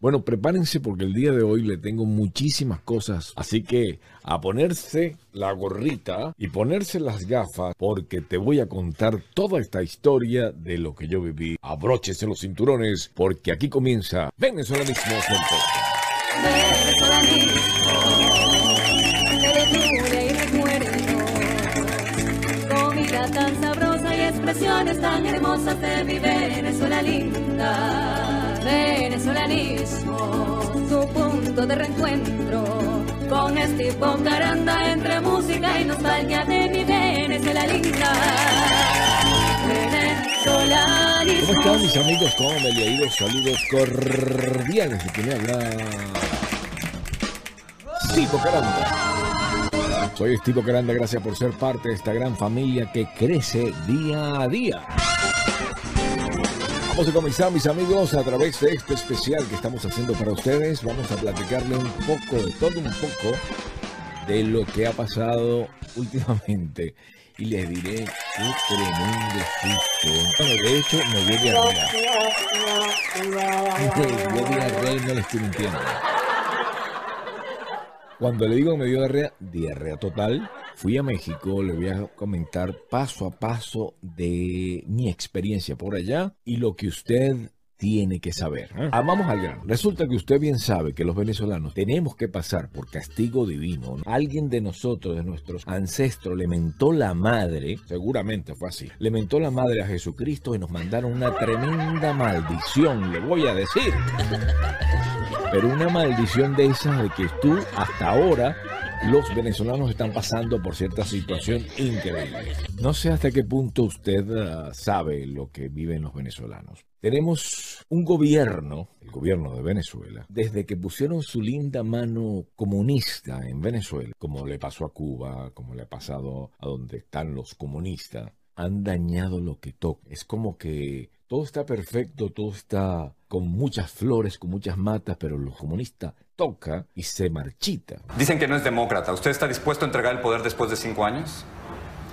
Bueno, prepárense porque el día de hoy le tengo muchísimas cosas. Así que a ponerse la gorrita y ponerse las gafas porque te voy a contar toda esta historia de lo que yo viví. Abróchese los cinturones porque aquí comienza Venezolanismo Comida tan sabrosa y expresiones tan hermosas de mi Venezuela linda venezolanismo, su punto de reencuentro con este Caranda entre música y nostalgia de mi Venezuela linda. Venezolanismo. ¿Cómo están mis amigos? ¿Cómo me le ido? Saludos cordiales de quien habla. Tipo Caranda. Soy Estivo Caranda, gracias por ser parte de esta gran familia que crece día a día. Vamos a comenzar, mis amigos, a través de este especial que estamos haciendo para ustedes. Vamos a platicarle un poco, de todo un poco, de lo que ha pasado últimamente. Y les diré qué tremendo susto. Bueno, de hecho, me dio diarrea. Me dio diarrea y no les estoy mintiendo. Cuando le digo me dio diarrea, diarrea total, Fui a México, le voy a comentar paso a paso de mi experiencia por allá y lo que usted tiene que saber. Ah, vamos al grano. Resulta que usted bien sabe que los venezolanos tenemos que pasar por castigo divino. Alguien de nosotros, de nuestros ancestros, le mentó la madre, seguramente fue así, le mentó la madre a Jesucristo y nos mandaron una tremenda maldición, le voy a decir. Pero una maldición de esas de que tú hasta ahora los venezolanos están pasando por cierta situación increíble. No sé hasta qué punto usted ah, sabe lo que viven los venezolanos. Tenemos un gobierno, el gobierno de Venezuela, desde que pusieron su linda mano comunista en Venezuela, como le pasó a Cuba, como le ha pasado a donde están los comunistas, han dañado lo que toca. Es como que todo está perfecto, todo está con muchas flores, con muchas matas, pero los comunistas toca y se marchita. Dicen que no es demócrata. ¿Usted está dispuesto a entregar el poder después de cinco años?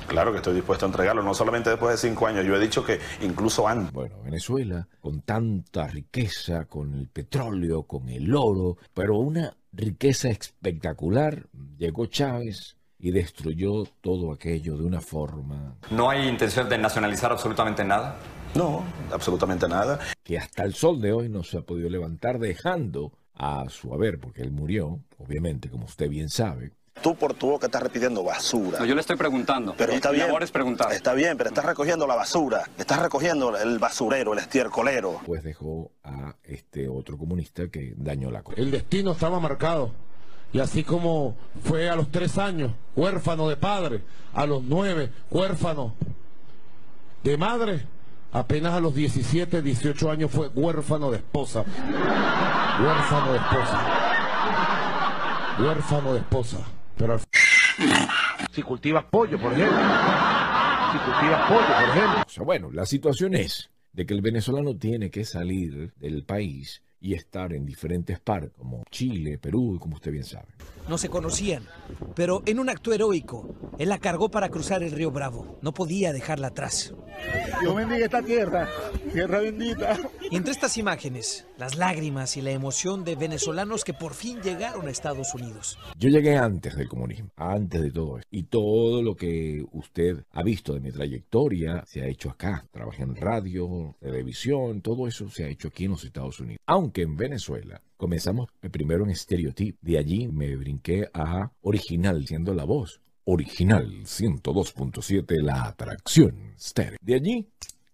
Claro que estoy dispuesto a entregarlo, no solamente después de cinco años, yo he dicho que incluso antes. Bueno, Venezuela, con tanta riqueza, con el petróleo, con el oro, pero una riqueza espectacular, llegó Chávez y destruyó todo aquello de una forma... ¿No hay intención de nacionalizar absolutamente nada? No, absolutamente nada. Que hasta el sol de hoy no se ha podido levantar dejando a su haber, porque él murió, obviamente, como usted bien sabe. Tú por tu boca estás repitiendo basura. No, yo le estoy preguntando. Pero está bien. es preguntar. Está bien, pero estás recogiendo la basura. Estás recogiendo el basurero, el estiercolero. Pues dejó a este otro comunista que dañó la cosa. El destino estaba marcado. Y así como fue a los tres años huérfano de padre, a los nueve huérfano de madre, apenas a los 17, 18 años fue huérfano de esposa. Huérfano de esposa. Huérfano de esposa. Pero si cultivas pollo, por ejemplo. Si cultivas pollo, por ejemplo. O sea, bueno, la situación es de que el venezolano tiene que salir del país y estar en diferentes partes, como Chile, Perú, como usted bien sabe. No se conocían, pero en un acto heroico, él la cargó para cruzar el río Bravo. No podía dejarla atrás. Dios bendiga esta tierra, tierra bendita. Y entre estas imágenes, las lágrimas y la emoción de venezolanos que por fin llegaron a Estados Unidos. Yo llegué antes del comunismo, antes de todo esto. Y todo lo que usted ha visto de mi trayectoria se ha hecho acá. Trabajé en radio, televisión, todo eso se ha hecho aquí en los Estados Unidos. Aunque en Venezuela comenzamos primero en Stereotype. De allí me brinqué a Original, siendo la voz. Original 102.7, la atracción stereo. De allí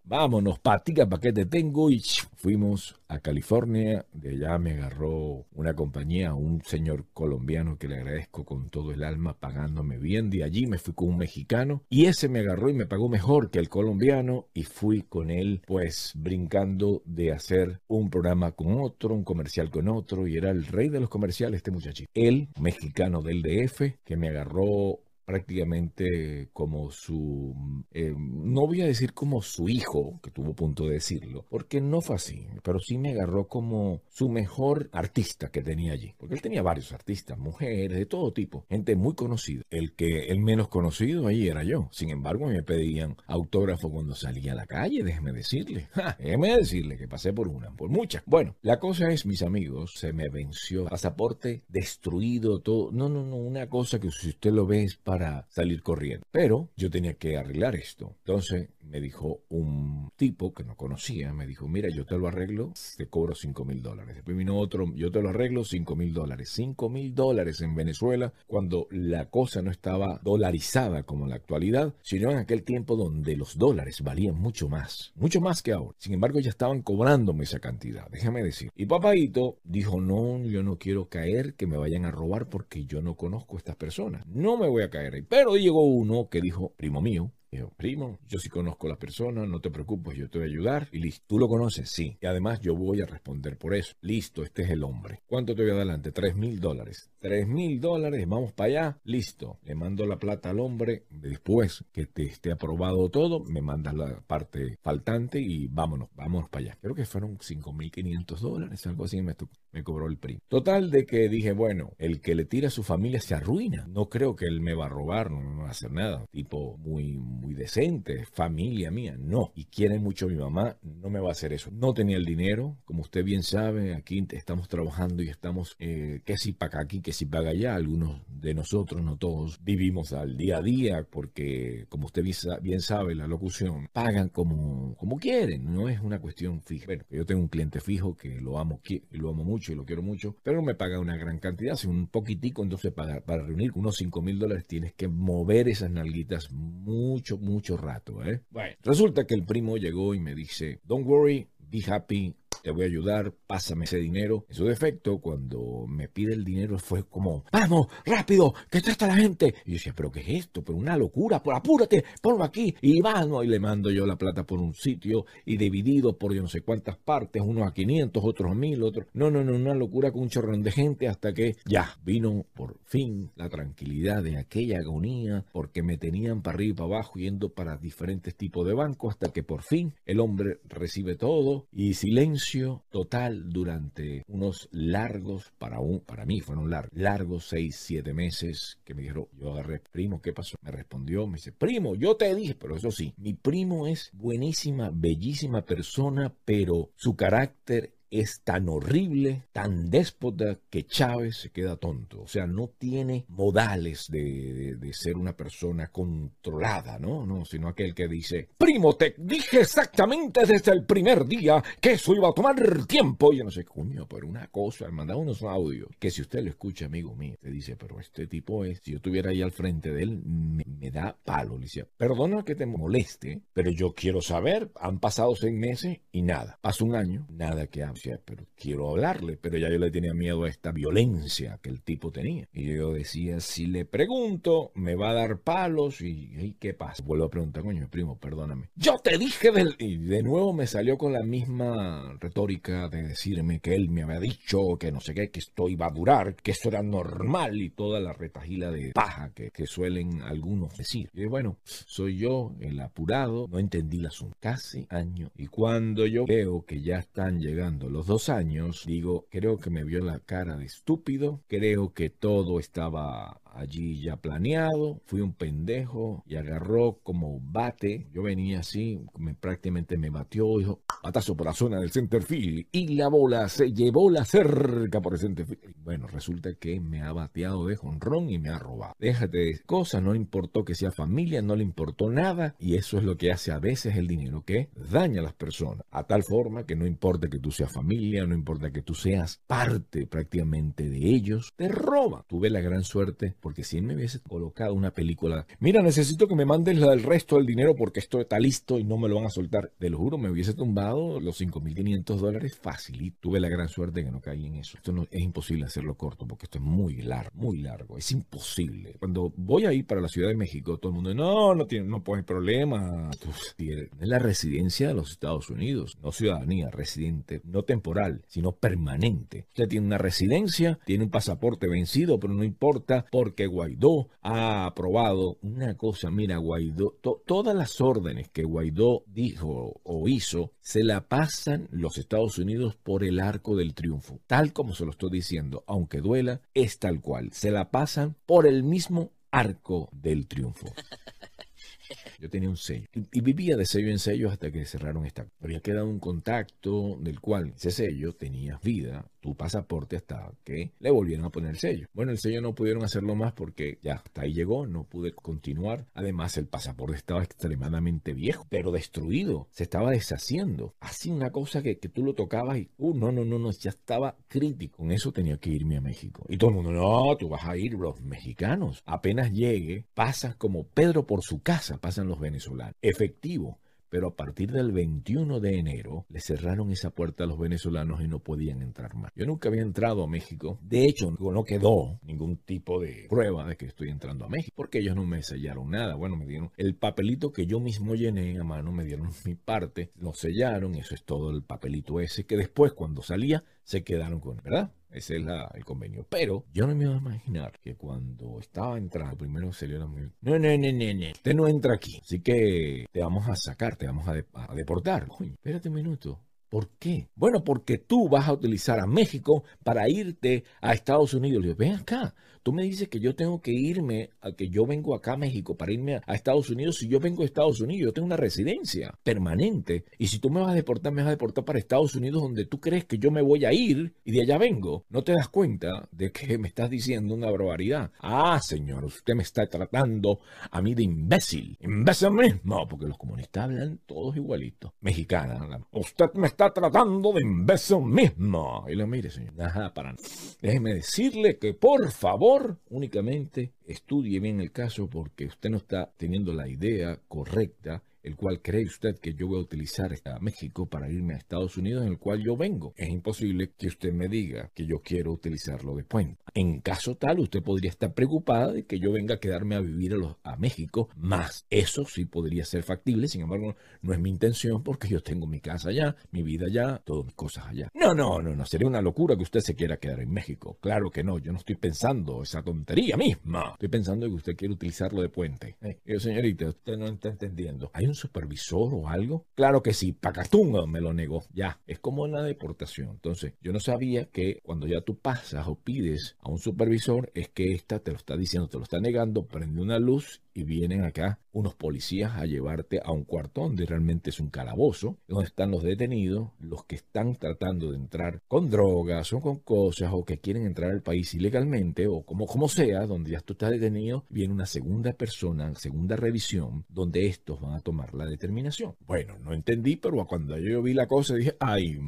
vámonos, patica, ¿para qué te tengo? Y fuimos a California, de allá me agarró una compañía, un señor colombiano que le agradezco con todo el alma, pagándome bien, de allí me fui con un mexicano, y ese me agarró y me pagó mejor que el colombiano, y fui con él, pues, brincando de hacer un programa con otro, un comercial con otro, y era el rey de los comerciales este muchachito. El mexicano del DF, que me agarró prácticamente como su, eh, no voy a decir como su hijo, que tuvo punto de decirlo, porque no fue así, pero sí me agarró como su mejor artista que tenía allí, porque él tenía varios artistas, mujeres, de todo tipo, gente muy conocida. El que el menos conocido ahí era yo. Sin embargo, me pedían autógrafo cuando salía a la calle, déjeme decirle, déjeme decirle que pasé por una, por muchas. Bueno, la cosa es, mis amigos, se me venció pasaporte destruido, todo. No, no, no, una cosa que si usted lo ve es para salir corriendo. Pero yo tenía que arreglar esto. Entonces me dijo un tipo que no conocía, me dijo, mira, yo te lo arreglo, te cobro 5 mil dólares. Después vino otro, yo te lo arreglo, 5 mil dólares. 5 mil dólares en Venezuela cuando la cosa no estaba dolarizada como en la actualidad, sino en aquel tiempo donde los dólares valían mucho más, mucho más que ahora. Sin embargo, ya estaban cobrándome esa cantidad, déjame decir. Y papadito dijo, no, yo no quiero caer, que me vayan a robar porque yo no conozco a estas personas. No me voy a caer Pero llegó uno que dijo, primo mío, Dijo, primo, yo sí conozco a la persona, no te preocupes, yo te voy a ayudar. Y listo. ¿Tú lo conoces? Sí. Y además yo voy a responder por eso. Listo, este es el hombre. ¿Cuánto te voy adelante? Tres mil dólares. Tres mil dólares, vamos para allá. Listo. Le mando la plata al hombre. Después que te esté aprobado todo, me mandas la parte faltante y vámonos, vámonos para allá. Creo que fueron cinco mil quinientos dólares, algo así me, me cobró el primo. Total de que dije, bueno, el que le tira a su familia se arruina. No creo que él me va a robar, no me va a hacer nada. Tipo muy muy decente, familia mía, no. Y quiere mucho a mi mamá, no me va a hacer eso. No tenía el dinero, como usted bien sabe, aquí estamos trabajando y estamos eh, que si paga aquí, que si paga allá. Algunos de nosotros, no todos, vivimos al día a día porque, como usted bien sabe, la locución, pagan como, como quieren, no es una cuestión fija. Bueno, yo tengo un cliente fijo que lo amo, lo amo mucho y lo quiero mucho, pero me paga una gran cantidad, si un poquitico, entonces para, para reunir unos 5 mil dólares tienes que mover esas nalguitas mucho mucho, rato, ¿eh? Bueno, resulta que el primo llegó y me dice, don't worry, be happy, te voy a ayudar, pásame ese dinero. En su defecto, cuando me pide el dinero fue como, vamos, rápido, que está la gente. Y yo decía, pero ¿qué es esto? Pero una locura, por apúrate, ponlo aquí y vamos. Y le mando yo la plata por un sitio y dividido por yo no sé cuántas partes, unos a 500, otros a 1000, otros. No, no, no, una locura con un chorrón de gente hasta que ya vino por fin la tranquilidad de aquella agonía porque me tenían para arriba y para abajo yendo para diferentes tipos de bancos hasta que por fin el hombre recibe todo y silencio total durante unos largos, para, un, para mí fueron largos, largos seis, siete meses que me dijeron, yo agarré, primo, ¿qué pasó? Me respondió, me dice, primo, yo te dije, pero eso sí, mi primo es buenísima, bellísima persona, pero su carácter es tan horrible, tan déspota, que Chávez se queda tonto. O sea, no tiene modales de, ser una persona controlada, ¿no? No, sino aquel que dice, primo, te dije exactamente desde el primer día que eso iba a tomar tiempo. Y yo no sé, coño, pero una cosa, mandaba unos audios que si usted lo escucha, amigo mío, te dice, pero este tipo es, si yo estuviera ahí al frente de él, me, da palo. Le decía, perdona que te moleste, pero yo quiero saber, han pasado seis meses y nada. Pasó un año, nada que hable pero quiero hablarle, pero ya yo le tenía miedo a esta violencia que el tipo tenía. Y yo decía, si le pregunto, me va a dar palos y, ¿qué pasa? Vuelvo a preguntar, coño, primo, perdóname. Yo te dije del... Y de nuevo me salió con la misma retórica de decirme que él me había dicho que no sé qué, que esto iba a durar, que eso era normal y toda la retajila de paja que, suelen algunos decir. Y bueno, soy yo el apurado, no entendí la asunto. Casi año. Y cuando yo veo que ya están llegando los dos años, digo, creo que me vio la cara de estúpido, creo que todo estaba allí ya planeado, fui un pendejo y agarró como bate, yo venía así, me, prácticamente me batió, dijo, patazo por la zona del center field y la bola se llevó la cerca por el center field. Bueno, resulta que me ha bateado de jonrón y me ha robado. Déjate de cosas, no le importó que sea familia, no le importó nada y eso es lo que hace a veces el dinero, que daña a las personas, a tal forma que no importa que tú seas familia, no importa que tú seas parte prácticamente de ellos, te roba. Tuve la gran suerte porque si él me hubiese colocado una película, mira, necesito que me mandes el resto del dinero porque esto está listo y no me lo van a soltar, te lo juro, me hubiese tumbado los 5.500 dólares fácil. Tuve la gran suerte que no caí en eso. Esto no, es imposible hacerlo corto porque esto es muy largo, muy largo, es imposible. Cuando voy a ir para la Ciudad de México, todo el mundo, no, no tiene, no hay problema. Es la residencia de los Estados Unidos, no ciudadanía, residente, no temporal, sino permanente. Usted tiene una residencia, tiene un pasaporte vencido, pero no importa porque porque Guaidó ha aprobado una cosa, mira, Guaidó, to- todas las órdenes que Guaidó dijo o hizo, se la pasan los Estados Unidos por el arco del triunfo. Tal como se lo estoy diciendo, aunque duela, es tal cual. Se la pasan por el mismo arco del triunfo. Yo tenía un sello y, y vivía de sello en sello hasta que cerraron esta. Había quedado un contacto del cual ese sello tenía vida, tu pasaporte hasta que le volvieron a poner el sello. Bueno, el sello no pudieron hacerlo más porque ya hasta ahí llegó, no pude continuar. Además, el pasaporte estaba extremadamente viejo, pero destruido, se estaba deshaciendo. Así una cosa que, que tú lo tocabas y, uh, no, no, no, no, ya estaba crítico. Con eso tenía que irme a México. Y todo el mundo, no, tú vas a ir, los mexicanos. Apenas llegue, pasas como Pedro por su casa, pasan los venezolanos. Efectivo. Pero a partir del 21 de enero le cerraron esa puerta a los venezolanos y no podían entrar más. Yo nunca había entrado a México. De hecho, no quedó ningún tipo de prueba de que estoy entrando a México, porque ellos no me sellaron nada. Bueno, me dieron el papelito que yo mismo llené a mano, me dieron mi parte, lo sellaron, eso es todo el papelito ese, que después cuando salía se quedaron con, ¿verdad? Ese es el convenio. Pero yo no me iba a imaginar que cuando estaba entrando, primero salió la mujer. No, no, no, no, no. Usted no entra aquí. Así que te vamos a sacar, te vamos a deportar. Coño, espérate un minuto. ¿Por qué? Bueno, porque tú vas a utilizar a México para irte a Estados Unidos. Le digo, ven acá. Tú me dices que yo tengo que irme, a que yo vengo acá a México para irme a, a Estados Unidos. Si yo vengo a Estados Unidos, yo tengo una residencia permanente. Y si tú me vas a deportar, me vas a deportar para Estados Unidos, donde tú crees que yo me voy a ir y de allá vengo. No te das cuenta de que me estás diciendo una barbaridad. Ah, señor, usted me está tratando a mí de imbécil. Imbécil mismo, porque los comunistas hablan todos igualitos. Mexicana. Usted me está tratando de imbécil mismo. Y le mire, señor. Ajá, para. Déjeme decirle que por favor, únicamente estudie bien el caso porque usted no está teniendo la idea correcta el cual cree usted que yo voy a utilizar a México para irme a Estados Unidos, en el cual yo vengo. Es imposible que usted me diga que yo quiero utilizarlo de puente. En caso tal, usted podría estar preocupada de que yo venga a quedarme a vivir a, a México, más eso sí podría ser factible, sin embargo, no es mi intención porque yo tengo mi casa allá, mi vida allá, todas mis cosas allá. No, no, no, no, sería una locura que usted se quiera quedar en México. Claro que no, yo no estoy pensando esa tontería misma. Estoy pensando que usted quiere utilizarlo de puente. Eh, yo, señorita, usted no está entendiendo. ¿Hay un supervisor o algo? Claro que sí, Pacatunga me lo negó. Ya, es como en la deportación. Entonces, yo no sabía que cuando ya tú pasas o pides a un supervisor, es que esta te lo está diciendo, te lo está negando, prende una luz y vienen acá unos policías a llevarte a un cuarto donde realmente es un calabozo, donde están los detenidos, los que están tratando de entrar con drogas o con cosas o que quieren entrar al país ilegalmente o como, como sea, donde ya tú estás detenido, viene una segunda persona, segunda revisión, donde estos van a tomar la determinación. Bueno, no entendí, pero cuando yo vi la cosa dije, ay,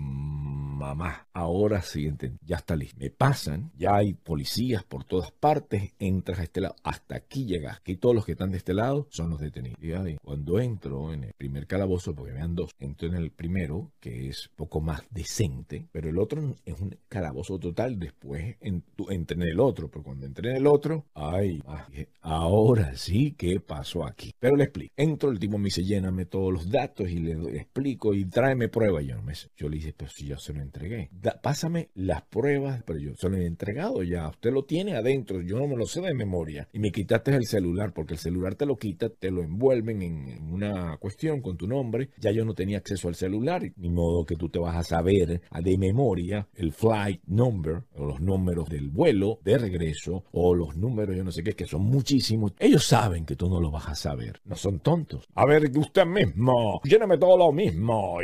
mamá, ahora sí entendí, ya está listo. Me pasan, ya hay policías por todas partes, entras a este lado, hasta aquí llegas, aquí todos los que están de este lado son los detenidos. Y ahí, cuando entro en el primer calabozo, porque vean dos, entro en el primero, que es poco más decente, pero el otro es un calabozo total, después en, entré en el otro, pero cuando entré en el otro, ay, ah, ahora sí, ¿qué pasó aquí? Pero le explico. Entro, el tipo me dice, lléname todos los datos y le, explico y tráeme pruebas. Yo, no me, yo le dije, pero si yo se lo entregué. Pásame las pruebas, pero yo se lo he entregado ya. Usted lo tiene adentro, yo no me lo sé de memoria. Y me quitaste el celular, porque el celular te lo quita, te lo envuelven en, una cuestión con tu nombre. Ya yo no tenía acceso al celular, ni modo que tú te vas a saber de memoria el flight number, o los números del vuelo de regreso, o los números, yo no sé qué, que son muchísimos. Ellos saben que tú no lo vas a saber. No son tontos. A ver, usted mismo, lléname todo lo mismo.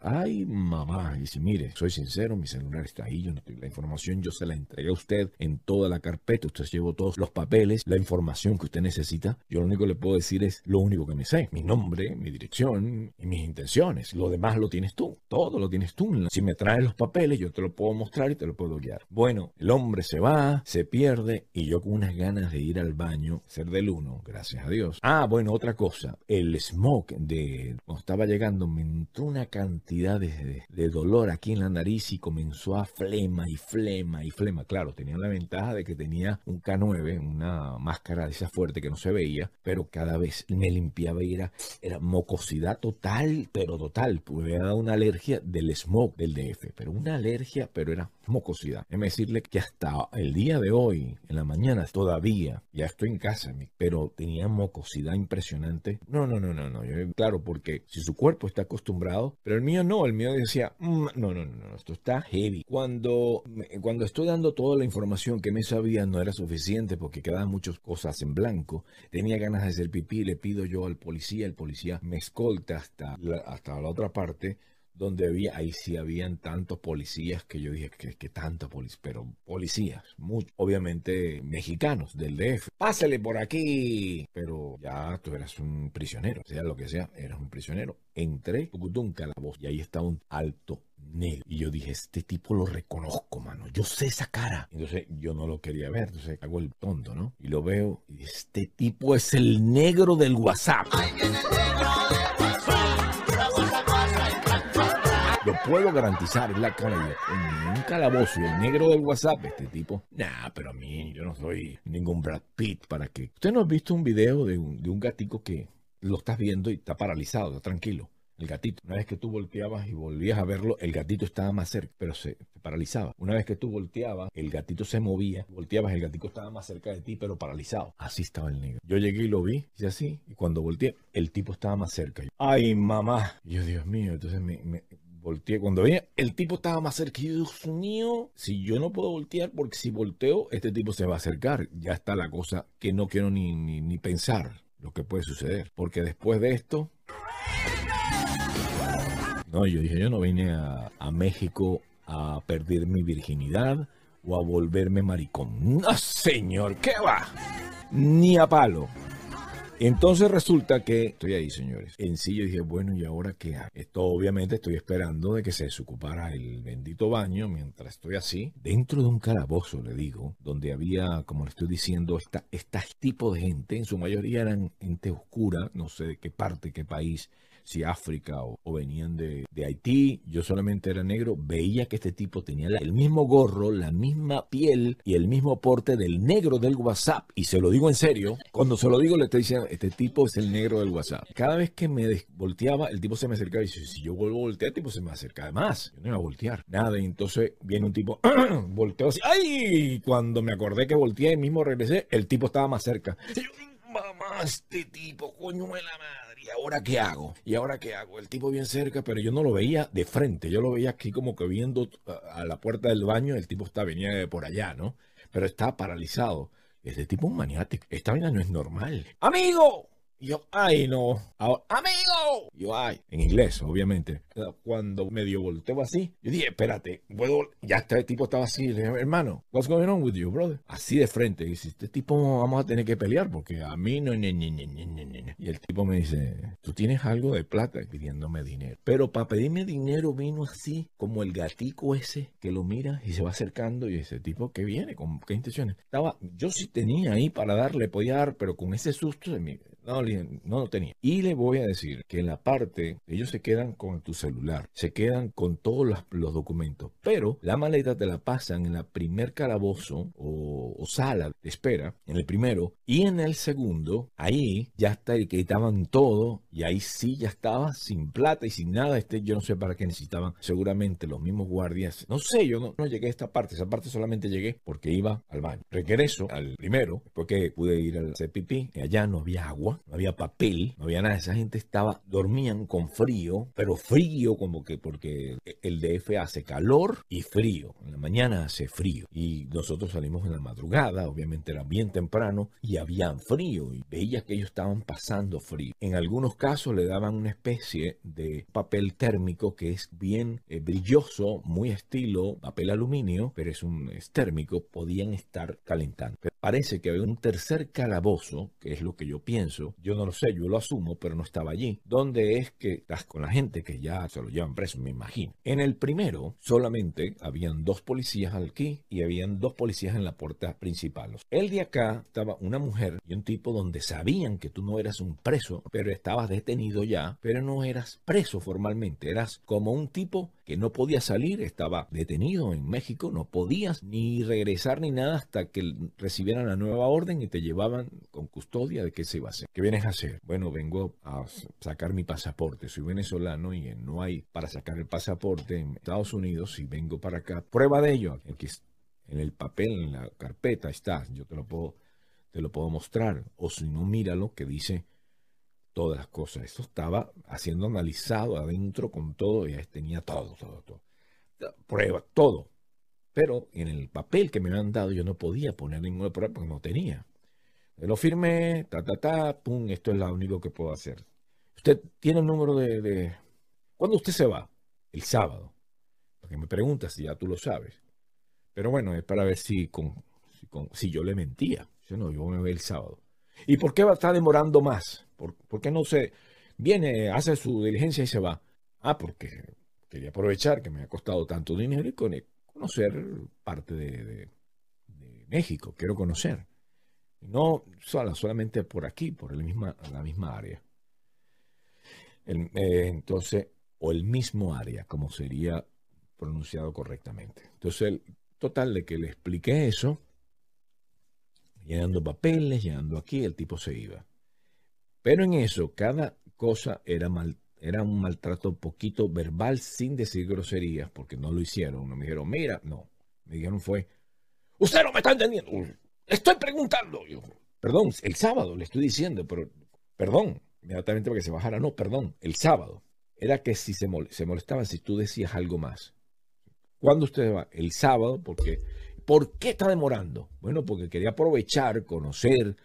Ay, mamá. Y si mire, soy sincero, mi celular está ahí, yo no tengo la información, yo se la entregué a usted en toda la carpeta. Usted llevó todos los papeles, la información que usted necesita. Yo lo único que le puedo decir es lo único que me sé. Mi nombre, mi dirección y mis intenciones. Lo demás lo tienes tú. Todo lo tienes tú. Si me traes los papeles, yo te lo puedo mostrar y te lo puedo guiar. Bueno, el hombre se va, se pierde y yo con unas ganas de ir al baño, ser del uno, gracias a Dios. Ah, bueno, otra cosa. El smoke de cuando estaba llegando me entró una cantidad de, de- de dolor aquí en la nariz y comenzó a flema y flema y flema. Claro, tenía la ventaja de que tenía un K9, una máscara de esa fuerte que no se veía, pero cada vez me limpiaba y era, era mocosidad total, pero total. Pues me dado una alergia del smog del DF, pero una alergia, pero era mocosidad. Déjeme decirle que hasta el día de hoy, en la mañana, todavía, ya estoy en casa, pero tenía mocosidad impresionante. No, no, no, no, no. Claro, porque si su cuerpo está acostumbrado, pero el mío no, el mío decía, "Mm, no, no, no, esto está heavy. Cuando, cuando estoy dando toda la información que me sabía, no era suficiente porque quedaban muchas cosas en blanco. Tenía ganas de hacer pipí, le pido yo al policía, el policía me escolta hasta la, hasta la otra parte donde había, ahí sí habían tantos policías que yo dije que, que tantos policías, pero policías, muchos, obviamente mexicanos del DF. Pásale por aquí, pero ya tú eras un prisionero, sea lo que sea, eras un prisionero. Entré, un calabozo, y ahí está un alto negro. Y yo dije, este tipo lo reconozco, mano. Yo sé esa cara. Entonces yo no lo quería ver. Entonces hago el tonto, ¿no? Y lo veo. Y este tipo es el negro del WhatsApp. Lo puedo garantizar, es la cara en un calabozo, el negro del WhatsApp, este tipo. Nah, pero a mí, yo no soy ningún Brad Pitt para que. ¿Usted no ha visto un video de un, de un gatico que lo estás viendo y está paralizado, está tranquilo? El gatito. Una vez que tú volteabas y volvías a verlo, el gatito estaba más cerca, pero se paralizaba. Una vez que tú volteabas, el gatito se movía, volteabas, el gatito estaba más cerca de ti, pero paralizado. Así estaba el negro. Yo llegué y lo vi, y así, y cuando volteé, el tipo estaba más cerca. Ay, mamá. Yo, Dios mío, entonces me volteé. Cuando veía, el tipo estaba más cerca. Dios mío, si yo no puedo voltear, porque si volteo, este tipo se va a acercar. Ya está la cosa que no quiero ni, ni, ni pensar lo que puede suceder. Porque después de esto, no, yo dije, yo no vine a, a, México a perder mi virginidad o a volverme maricón. No, señor, ¿qué va? Ni a palo. Entonces resulta que estoy ahí, señores. En sí yo dije, bueno, ¿y ahora qué hago? Esto obviamente estoy esperando de que se desocupara el bendito baño mientras estoy así, dentro de un calabozo, le digo, donde había, como le estoy diciendo, este tipo de gente, en su mayoría eran gente oscura, no sé de qué parte, qué país, si África o, venían de, de, Haití, yo solamente era negro, veía que este tipo tenía el mismo gorro, la misma piel y el mismo porte del negro del WhatsApp. Y se lo digo en serio, cuando se lo digo le estoy diciendo, este tipo es el negro del WhatsApp. Cada vez que me volteaba, el tipo se me acercaba y dice, si yo vuelvo a voltear, el tipo se me acerca. Además, yo no iba a voltear. Nada, y entonces viene un tipo, volteo así, ¡ay! Cuando me acordé que volteé y mismo regresé, el tipo estaba más cerca. Y yo, mamá, este tipo, coño la madre. ¿Y ahora qué hago? ¿Y ahora qué hago? El tipo bien cerca, pero yo no lo veía de frente. Yo lo veía aquí como que viendo a la puerta del baño. El tipo está, venía de por allá, ¿no? Pero está paralizado. Este tipo es un maniático. Esta vaina no es normal. ¡Amigo! Y yo, ay, no. Ahora, ¡Amigo! Yo, ay. En inglés, obviamente. Cuando medio volteo así, yo dije, espérate, puedo. Ya este tipo estaba así. Le dije, hermano, what's going on with you, brother? Así de frente. Y dice, este tipo vamos a tener que pelear porque a mí no. Ni, ni, ni. Y el tipo me dice, tú tienes algo de plata pidiéndome dinero. Pero para pedirme dinero vino así, como el gatico ese que lo mira y se va acercando. Y ese tipo que viene, con qué intenciones. Estaba, yo sí tenía ahí para darle, podía dar, pero con ese susto de mi. No, no lo tenía. Y le voy a decir que en la parte, ellos se quedan con tu celular, se quedan con todos los, documentos, pero la maleta te la pasan en la primer calabozo o, sala de espera, en el primero, y en el segundo, ahí ya está, que estaban todo, y ahí sí ya estaba sin plata y sin nada. Este, yo no sé para qué necesitaban, seguramente los mismos guardias. No sé, yo no, no llegué a esta parte, esa parte solamente llegué porque iba al baño. Regreso al primero, porque pude ir al hacer pipí, y allá no había agua no había papel, no había nada. Esa gente estaba, dormían con frío, pero frío como que porque el DF hace calor y frío. En la mañana hace frío. Y nosotros salimos en la madrugada, obviamente era bien temprano, y habían frío. Y veía que ellos estaban pasando frío. En algunos casos le daban una especie de papel térmico que es bien eh, brilloso, muy estilo papel aluminio, pero es un es térmico, podían estar calentando. Parece que había un tercer calabozo, que es lo que yo pienso, yo no lo sé, yo lo asumo, pero no estaba allí, donde es que estás con la gente que ya se lo llevan preso, me imagino. En el primero solamente habían dos policías aquí y habían dos policías en la puerta principal. El de acá estaba una mujer y un tipo donde sabían que tú no eras un preso, pero estabas detenido ya, pero no eras preso formalmente, eras como un tipo que no podía salir, estaba detenido en México, no podías ni regresar ni nada hasta que recibieran la nueva orden y te llevaban con custodia de qué se iba a hacer. ¿Qué vienes a hacer? Bueno, vengo a sacar mi pasaporte, soy venezolano y no hay para sacar el pasaporte en Estados Unidos y vengo para acá. Prueba de ello, aquí en el papel, en la carpeta está, yo te lo puedo, te lo puedo mostrar, o si no, míralo que dice todas las cosas. Esto estaba haciendo analizado adentro con todo y tenía todo, todo, todo. Prueba, todo. Pero en el papel que me habían dado yo no podía poner ninguna prueba porque no tenía. Lo firmé, ta, ta, ta, pum, esto es lo único que puedo hacer. Usted tiene el número de, de... ¿Cuándo usted se va? El sábado. Porque me preguntas si ya tú lo sabes. Pero bueno, es para ver si, si, con, si yo le mentía. Yo no, yo me voy el sábado. ¿Y por qué va a estar demorando más? ¿Por, qué no se viene, hace su diligencia y se va? Ah, porque quería aprovechar que me ha costado tanto dinero y conocer parte de, México. Quiero conocer. No solamente por aquí, por el misma, la misma área. Eh, entonces, o el mismo área, como sería pronunciado correctamente. Entonces, el total de que le expliqué eso, llenando papeles, llenando aquí, el tipo se iba. Pero en eso, cada cosa era, mal, era un maltrato poquito verbal sin decir groserías, porque no lo hicieron. No me dijeron, mira, no. Me dijeron fue, usted no me está entendiendo. estoy preguntando. Yo, perdón, el sábado le estoy diciendo, pero perdón, inmediatamente para que se bajara. No, perdón, el sábado. Era que si se, se molestaba si tú decías algo más. ¿Cuándo usted va? El sábado, porque ¿por qué está demorando? Bueno, porque quería aprovechar, conocer,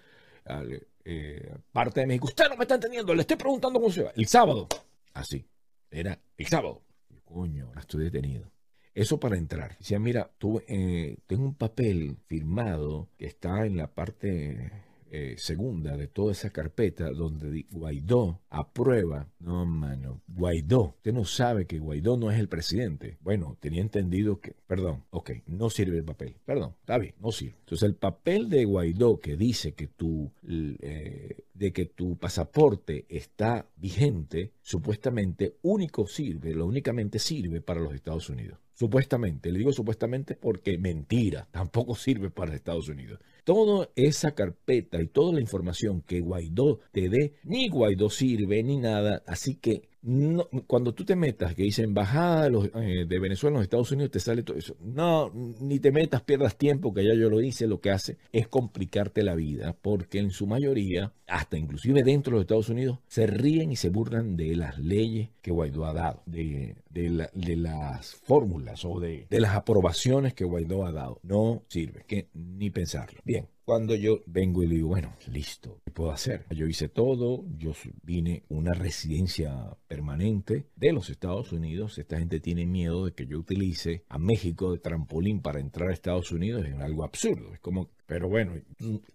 eh, parte de México. Usted no me está entendiendo, le estoy preguntando cómo se va. El sábado. Así. Era el sábado. Coño, ahora estoy detenido. Eso para entrar. Decía, mira, tú, eh, tengo un papel firmado que está en la parte eh, segunda de toda esa carpeta donde Guaidó aprueba. No, mano, Guaidó. Usted no sabe que Guaidó no es el presidente. Bueno, tenía entendido que, perdón, ok, no sirve el papel. Perdón, está bien, no sirve. Entonces el papel de Guaidó que dice que tu, eh, de que tu pasaporte está vigente, supuestamente único sirve, lo únicamente sirve para los Estados Unidos. Supuestamente, le digo supuestamente porque mentira, tampoco sirve para Estados Unidos. Toda esa carpeta y toda la información que Guaidó te dé, ni Guaidó sirve ni nada. Así que no, cuando tú te metas, que dice embajada de, eh, Venezuela en los Estados Unidos, te sale todo eso. No, ni te metas, pierdas tiempo, que ya yo lo hice. Lo que hace es complicarte la vida, porque en su mayoría, hasta inclusive dentro de los Estados Unidos, se ríen y se burlan de las leyes que Guaidó ha dado, de, de las fórmulas o de, de las aprobaciones que Guaidó ha dado. No sirve, que ni pensarlo. Bien, cuando yo vengo y le digo, bueno, listo, ¿qué puedo hacer? Yo hice todo, yo vine una residencia permanente de los Estados Unidos. Esta gente tiene miedo de que yo utilice a México de trampolín para entrar a Estados Unidos. Es algo absurdo. Es como pero bueno,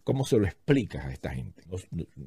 ¿cómo se lo explicas a esta gente?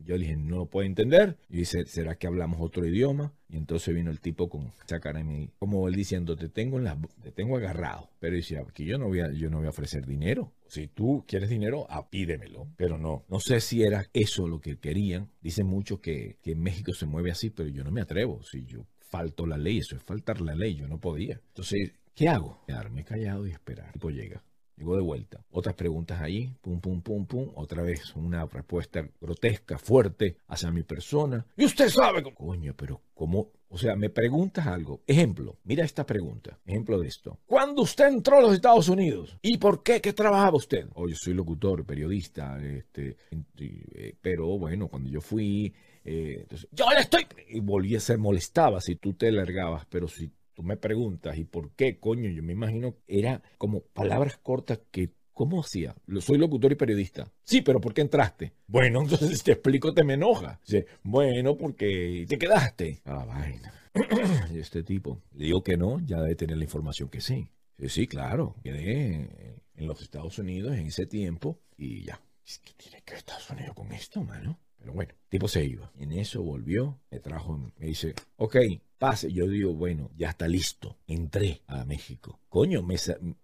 Yo dije, no lo puedo entender. Y dice, ¿será que hablamos otro idioma? Y entonces vino el tipo con esa cara mí, como él diciendo, te tengo, en la, te tengo agarrado. Pero dice, aquí yo no, voy a, yo no voy a ofrecer dinero. Si tú quieres dinero, ah, pídemelo. Pero no, no sé si era eso lo que querían. Dicen mucho que, que México se mueve así, pero yo no me atrevo. Si yo falto la ley, eso es faltar la ley, yo no podía. Entonces, ¿qué hago? Quedarme callado y esperar. El tipo llega. Llegó de vuelta. Otras preguntas ahí, pum, pum, pum, pum. Otra vez una respuesta grotesca, fuerte hacia mi persona. Y usted sabe cómo. Coño, pero ¿cómo? O sea, me preguntas algo. Ejemplo, mira esta pregunta. Ejemplo de esto. ¿Cuándo usted entró a los Estados Unidos? ¿Y por qué? ¿Qué trabajaba usted? Oh, yo soy locutor, periodista, este, eh, pero bueno, cuando yo fui, eh, entonces, yo le estoy... Y volví a ser molestaba si tú te largabas, pero si tú me preguntas, ¿y por qué, coño? Yo me imagino, era como palabras cortas que ¿Cómo hacía? Soy locutor y periodista. Sí, pero ¿por qué entraste? Bueno, entonces te explico, te me enoja. Dice, bueno, porque te quedaste. Ah, vaina. y este tipo, le digo que no, ya debe tener la información que sí. Sí, sí claro, quedé en los Estados Unidos en ese tiempo y ya. ¿Qué tiene que ver Estados Unidos con esto, mano? Pero bueno, tipo se iba. En eso volvió, me trajo, me dice, ok, pase. Yo digo, bueno, ya está listo. Entré a México. Coño, me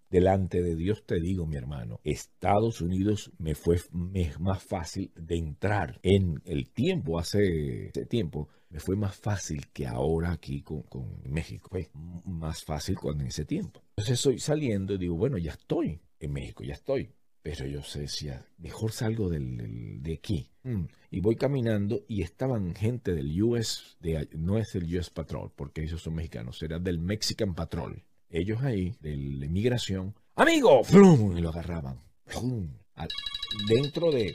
delante de Dios te digo, mi hermano, Estados Unidos me fue me- más fácil de entrar en el tiempo, hace, hace tiempo, me fue más fácil que ahora aquí con, con México. Fue más fácil cuando en ese tiempo. Entonces estoy saliendo y digo, bueno, ya estoy en México, ya estoy. Pero yo sé, decía, mejor salgo del, del- de aquí. Mm. Y voy caminando y estaban gente del US, de, no es el US Patrol, porque ellos son mexicanos, era del Mexican Patrol. Ellos ahí, de la inmigración, amigo, ¡Frum! y lo agarraban. ¡Frum! Al- dentro de,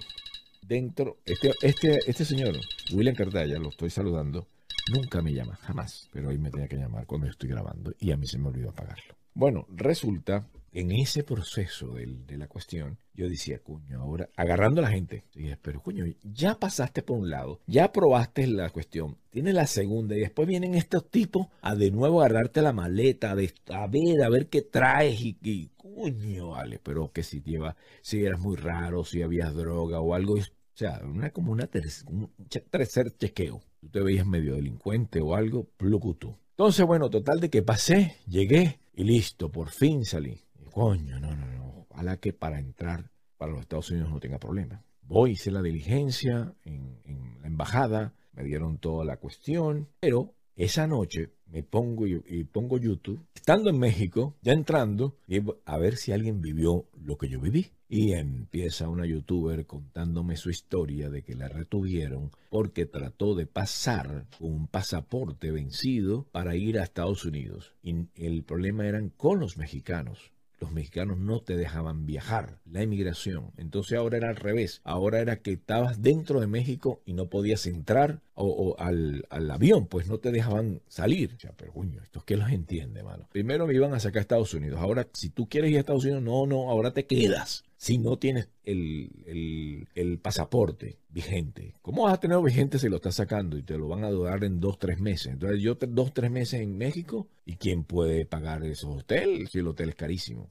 dentro, este, este, este señor, William Cartaya, lo estoy saludando, nunca me llama, jamás. Pero hoy me tenía que llamar cuando estoy grabando y a mí se me olvidó apagarlo. Bueno, resulta, en ese proceso de la cuestión, yo decía, coño, ahora, agarrando a la gente, dije, pero coño, ya pasaste por un lado, ya probaste la cuestión, tienes la segunda y después vienen estos tipos a de nuevo agarrarte la maleta, de, a ver, a ver qué traes y, y coño, vale, pero que si lleva, si eras muy raro, si habías droga o algo, o sea, una, como una un tercer chequeo. Tú te veías medio delincuente o algo, plucutú. Entonces, bueno, total de que pasé, llegué y listo, por fin salí. Coño, no, no, no. Ojalá que para entrar para los Estados Unidos no tenga problema. Voy, hice la diligencia en, la embajada, me dieron toda la cuestión, pero esa noche me pongo y, y pongo YouTube, estando en México, ya entrando, y a ver si alguien vivió lo que yo viví. Y empieza una youtuber contándome su historia de que la retuvieron porque trató de pasar un pasaporte vencido para ir a Estados Unidos. Y el problema eran con los mexicanos. Los mexicanos no te dejaban viajar, la inmigración. Entonces ahora era al revés. Ahora era que estabas dentro de México y no podías entrar o al, al avión, pues no te dejaban salir. O sea, pero coño, ¿esto qué los entiende, mano? Primero me iban a sacar a Estados Unidos. Ahora, si tú quieres ir a Estados Unidos, no, no, ahora te quedas. Si no tienes el, el, pasaporte vigente. ¿Cómo vas a tener vigente si lo estás sacando y te lo van a dar en dos, tres meses? Entonces yo dos, tres meses en México y ¿quién puede pagar esos hoteles si el hotel es carísimo?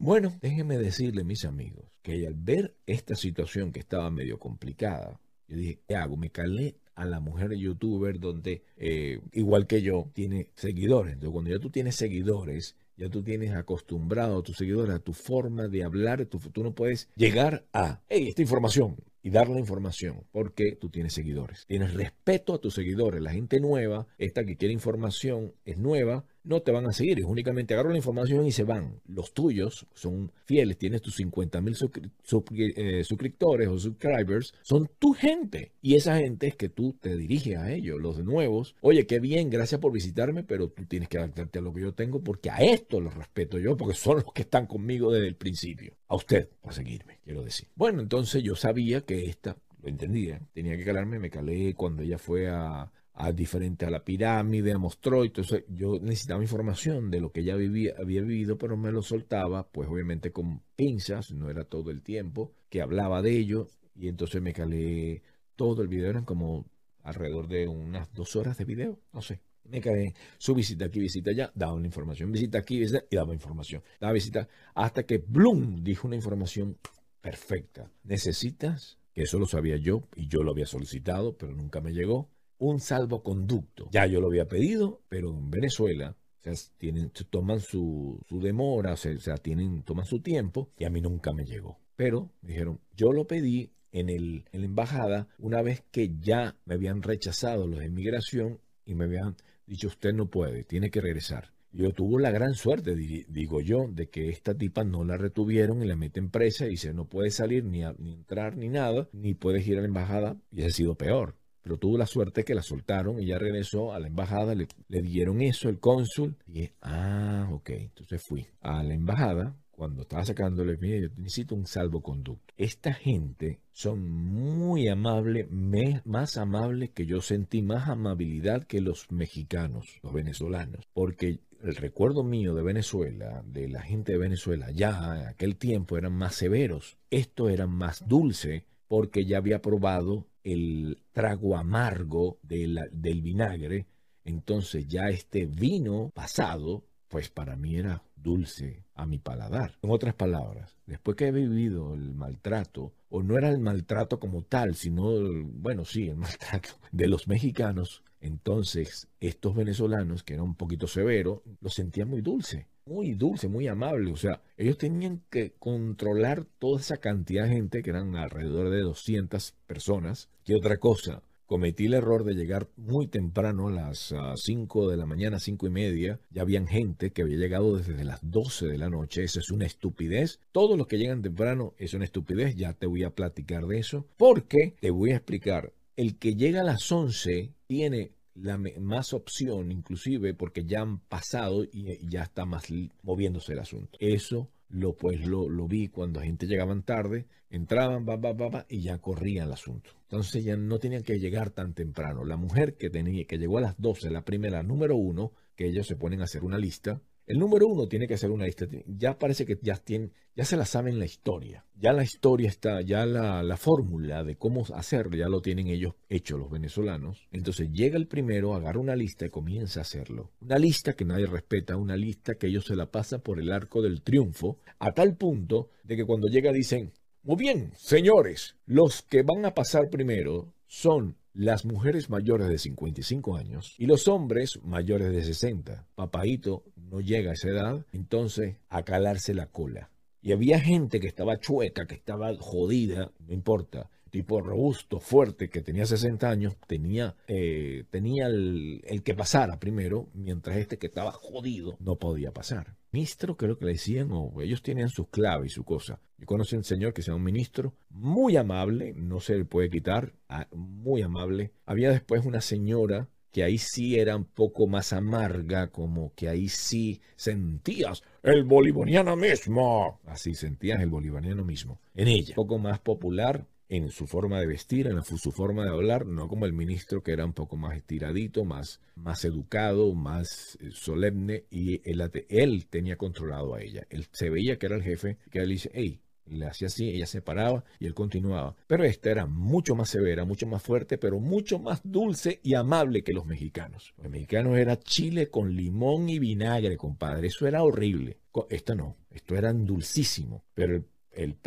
Bueno, déjenme decirle, mis amigos, que al ver esta situación que estaba medio complicada, yo dije, ¿qué hago? Me calé a la mujer youtuber donde, eh, igual que yo, tiene seguidores. Entonces, cuando ya tú tienes seguidores, ya tú tienes acostumbrado a tus seguidores, a tu forma de hablar, tú, tú no puedes llegar a, hey, esta información, y dar la información, porque tú tienes seguidores. Tienes respeto a tus seguidores. La gente nueva, esta que quiere información, es nueva, no te van a seguir. Es únicamente agarran la información y se van. Los tuyos son fieles, tienes tus 50 mil suscriptores o subscribers, son tu gente. Y esa gente es que tú te diriges a ellos, los nuevos. Oye, qué bien, gracias por visitarme, pero tú tienes que adaptarte a lo que yo tengo porque a esto los respeto yo, porque son los que están conmigo desde el principio. A usted, para seguirme, quiero decir. Bueno, entonces yo sabía que esta, lo entendía, tenía que calarme, me calé cuando ella fue a, a diferente a la pirámide, a Mostró, entonces yo necesitaba información de lo que ella vivía, había vivido, pero me lo soltaba, pues obviamente con pinzas, no era todo el tiempo, que hablaba de ello, y entonces me calé todo el video, eran como alrededor de unas dos horas de video, no sé. Me calé su visita aquí, visita allá, daba una información, visita aquí, visita, y daba información, daba visita, hasta que Bloom dijo una información perfecta. Necesitas, que eso lo sabía yo, y yo lo había solicitado, pero nunca me llegó, un salvoconducto. Ya yo lo había pedido, pero en Venezuela o sea, tienen, toman su, su demora, o sea, tienen, toman su tiempo y a mí nunca me llegó. Pero me dijeron, yo lo pedí en, el, en la embajada una vez que ya me habían rechazado los de inmigración y me habían dicho, usted no puede, tiene que regresar. Yo tuvo la gran suerte, di- digo yo, de que esta tipa no la retuvieron y la meten presa y dice, no puede salir ni, ni entrar ni nada, ni puedes ir a la embajada y ha sido peor pero tuvo la suerte que la soltaron y ya regresó a la embajada, le, le dieron eso el cónsul y ah, ok, entonces fui a la embajada. Cuando estaba sacándole, mire, yo necesito un salvoconducto. Esta gente son muy amables, me- más amables que yo sentí, más amabilidad que los mexicanos, los venezolanos, porque el recuerdo mío de Venezuela, de la gente de Venezuela, ya en aquel tiempo eran más severos. Esto era más dulce porque ya había probado el trago amargo del vinagre. Entonces ya este vino pasado, pues para mí era dulce a mi paladar. En otras palabras, después que he vivido el maltrato, o no era el maltrato como tal, sino, bueno, sí, el maltrato de los mexicanos, entonces estos venezolanos, que era un poquito severo, lo sentían muy dulce, muy dulce, muy amable. O sea, ellos tenían que controlar toda esa cantidad de gente, que eran alrededor de 200 personas. ¿Qué otra cosa? Cometí el error de llegar muy temprano, a las 5 de la mañana, 5 y media. Ya habían gente que había llegado desde las 12 de la noche. Eso es una estupidez. Todos los que llegan temprano es una estupidez. Ya te voy a platicar de eso. Porque te voy a explicar. El que llega a las 11 tiene la más opción, inclusive porque ya han pasado y ya está más moviéndose el asunto. Eso lo pues lo, lo vi cuando gente llegaban tarde, entraban, va, y ya corría el asunto. Entonces ya no tenían que llegar tan temprano. La mujer que tenía, que llegó a las 12, la primera, número uno, que ellos se ponen a hacer una lista, el número uno tiene que ser una lista. Ya parece que ya, tienen, ya se la saben la historia. Ya la historia está, ya la, la fórmula de cómo hacerlo, ya lo tienen ellos hecho los venezolanos. Entonces llega el primero, agarra una lista y comienza a hacerlo. Una lista que nadie respeta, una lista que ellos se la pasan por el arco del triunfo, a tal punto de que cuando llega dicen, muy bien, señores, los que van a pasar primero son las mujeres mayores de 55 años y los hombres mayores de 60. Papaito no llega a esa edad, entonces a calarse la cola. Y había gente que estaba chueca, que estaba jodida, no importa, tipo robusto, fuerte, que tenía 60 años, tenía, eh, tenía el, que pasara primero, mientras este que estaba jodido no podía pasar. Ministro, creo que le decían, o ellos tenían sus claves y su cosa. Yo conocí a un señor que se llama un ministro, muy amable, no se le puede quitar, ah, muy amable. Había después una señora que ahí sí era un poco más amarga, como que ahí sí sentías el bolivariano mismo. Así sentías el bolivariano mismo. En ella, un poco más popular, en su forma de vestir, en su forma de hablar, no como el ministro que era un poco más estiradito, más, más educado, más eh, solemne, y él, él, tenía controlado a ella. Él se veía que era el jefe, que él dice, hey, le hacía así, ella se paraba y él continuaba. Pero esta era mucho más severa, mucho más fuerte, pero mucho más dulce y amable que los mexicanos. Los mexicanos era chile con limón y vinagre, compadre. Eso era horrible. Esto no, esto era dulcísimo. Pero el el,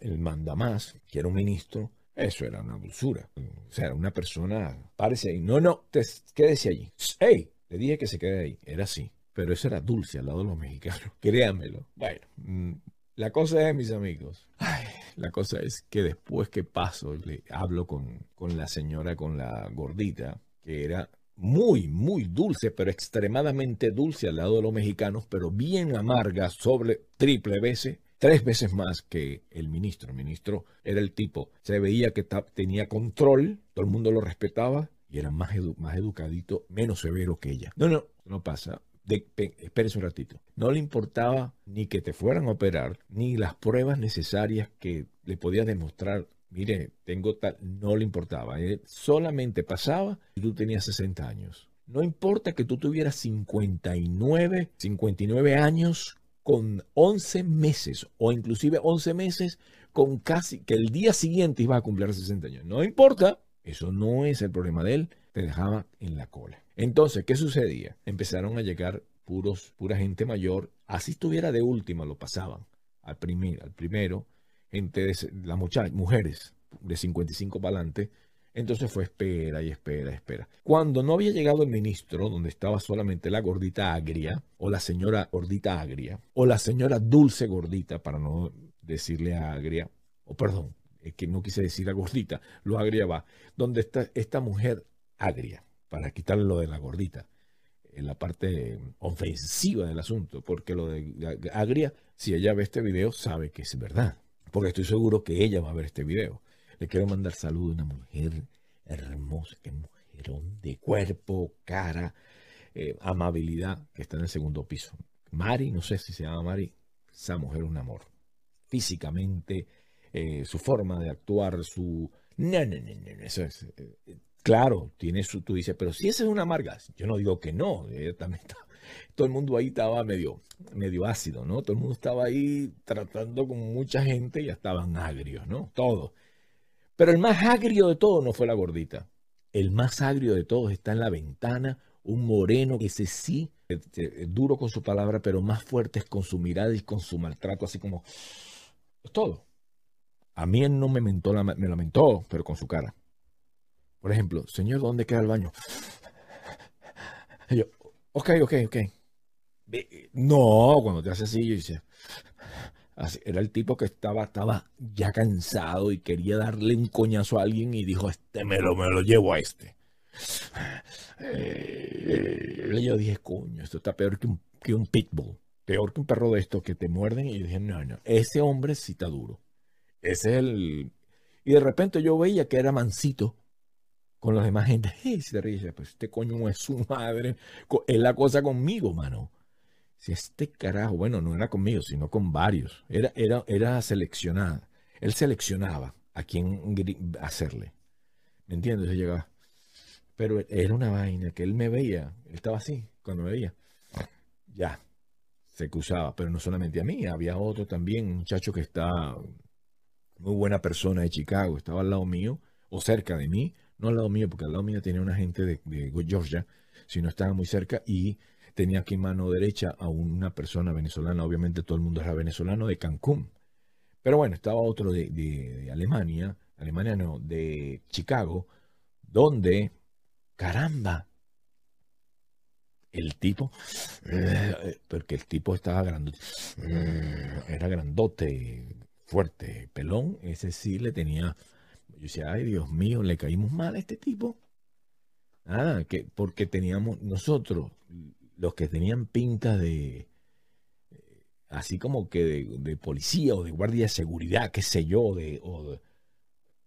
el, mandamás, que era un ministro, eso era una dulzura. O sea, era una persona, parece ahí, no, no, te, quédese allí. ¡Ey! Le dije que se quede ahí. Era así. Pero eso era dulce al lado de los mexicanos. Créanmelo. Bueno, mm, la cosa es, mis amigos, la cosa es que después que paso, le hablo con, con la señora, con la gordita, que era muy, muy dulce, pero extremadamente dulce al lado de los mexicanos, pero bien amarga, sobre triple veces tres veces más que el ministro. El ministro era el tipo, se veía que tenía control, todo el mundo lo respetaba y era más, más educadito, menos severo que ella. No, no, no pasa. De, espérese un ratito. No le importaba ni que te fueran a operar, ni las pruebas necesarias que le podías demostrar. Mire, tengo tal, no le importaba. Él solamente pasaba y tú tenías 60 años. No importa que tú tuvieras 59, 59 años con 11 meses o inclusive 11 meses con casi que el día siguiente iba a cumplir 60 años. No importa, eso no es el problema de él, te dejaba en la cola. Entonces, ¿qué sucedía? Empezaron a llegar puros, pura gente mayor, así estuviera de última, lo pasaban al, primer, al primero, gente de las mujeres de 55 para adelante, entonces fue espera y espera, espera. Cuando no había llegado el ministro, donde estaba solamente la gordita agria, o la señora gordita agria, o la señora dulce gordita, para no decirle agria, o perdón, es que no quise decir a gordita, lo agria va, donde está esta mujer agria, para quitarle lo de la gordita, en la parte ofensiva del asunto, porque lo de agria, si ella ve este video, sabe que es verdad, porque estoy seguro que ella va a ver este video. Le quiero mandar saludo a una mujer hermosa, que mujerón de cuerpo, cara, eh, amabilidad, que está en el segundo piso. Mari, no sé si se llama Mari, esa mujer es un amor. Físicamente, eh, su forma de actuar, su... No, no, no, no, eso es... Eh, claro, tiene. Tú dices, pero si esa es una amarga, yo no digo que no, también todo el mundo ahí estaba medio, medio ácido, ¿no? Todo el mundo estaba ahí tratando con mucha gente y ya estaban agrios, ¿no? Todos. Pero el más agrio de todos no fue la gordita. El más agrio de todos está en la ventana, un moreno ese sí este, duro con su palabra, pero más fuertes con su mirada y con su maltrato, así como es todo. A mí él no me mentó, me lamentó, pero con su cara. Por ejemplo, señor, ¿dónde queda el baño? Y yo, ok, ok, ok. No, cuando te hace así, yo dice, así, era el tipo que estaba, estaba ya cansado y quería darle un coñazo a alguien y dijo, este me lo, me lo llevo a este. Eh, yo dije, coño, esto está peor que un, que un pitbull, peor que un perro de estos que te muerden. Y yo dije, no, no, ese hombre sí está duro. Ese es el... Y de repente yo veía que era mansito con los demás gente. Y se ríe, pues este coño es su madre. Es la cosa conmigo, mano. Si este carajo, bueno, no era conmigo, sino con varios. Era, era, era seleccionada. Él seleccionaba a quién hacerle. ¿Me entiendes? Él llegaba. Pero era una vaina que él me veía. Él estaba así cuando me veía. Ya. Se cruzaba. Pero no solamente a mí. Había otro también, un muchacho que está muy buena persona de Chicago. Estaba al lado mío o cerca de mí. No al lado mío, porque al lado mío tenía una gente de, Georgia, sino estaba muy cerca y tenía aquí mano derecha a una persona venezolana. Obviamente todo el mundo era venezolano de Cancún. Pero bueno, estaba otro de, de Alemania, Alemania no, de Chicago, donde caramba, el tipo, eh, porque el tipo estaba grandote, eh, era grandote, fuerte, pelón, ese sí le tenía, yo decía, ay Dios mío, le caímos mal a este tipo. Ah, que porque teníamos nosotros, los que tenían pinta de, así como que de, policía o de guardia de seguridad, qué sé yo, de, o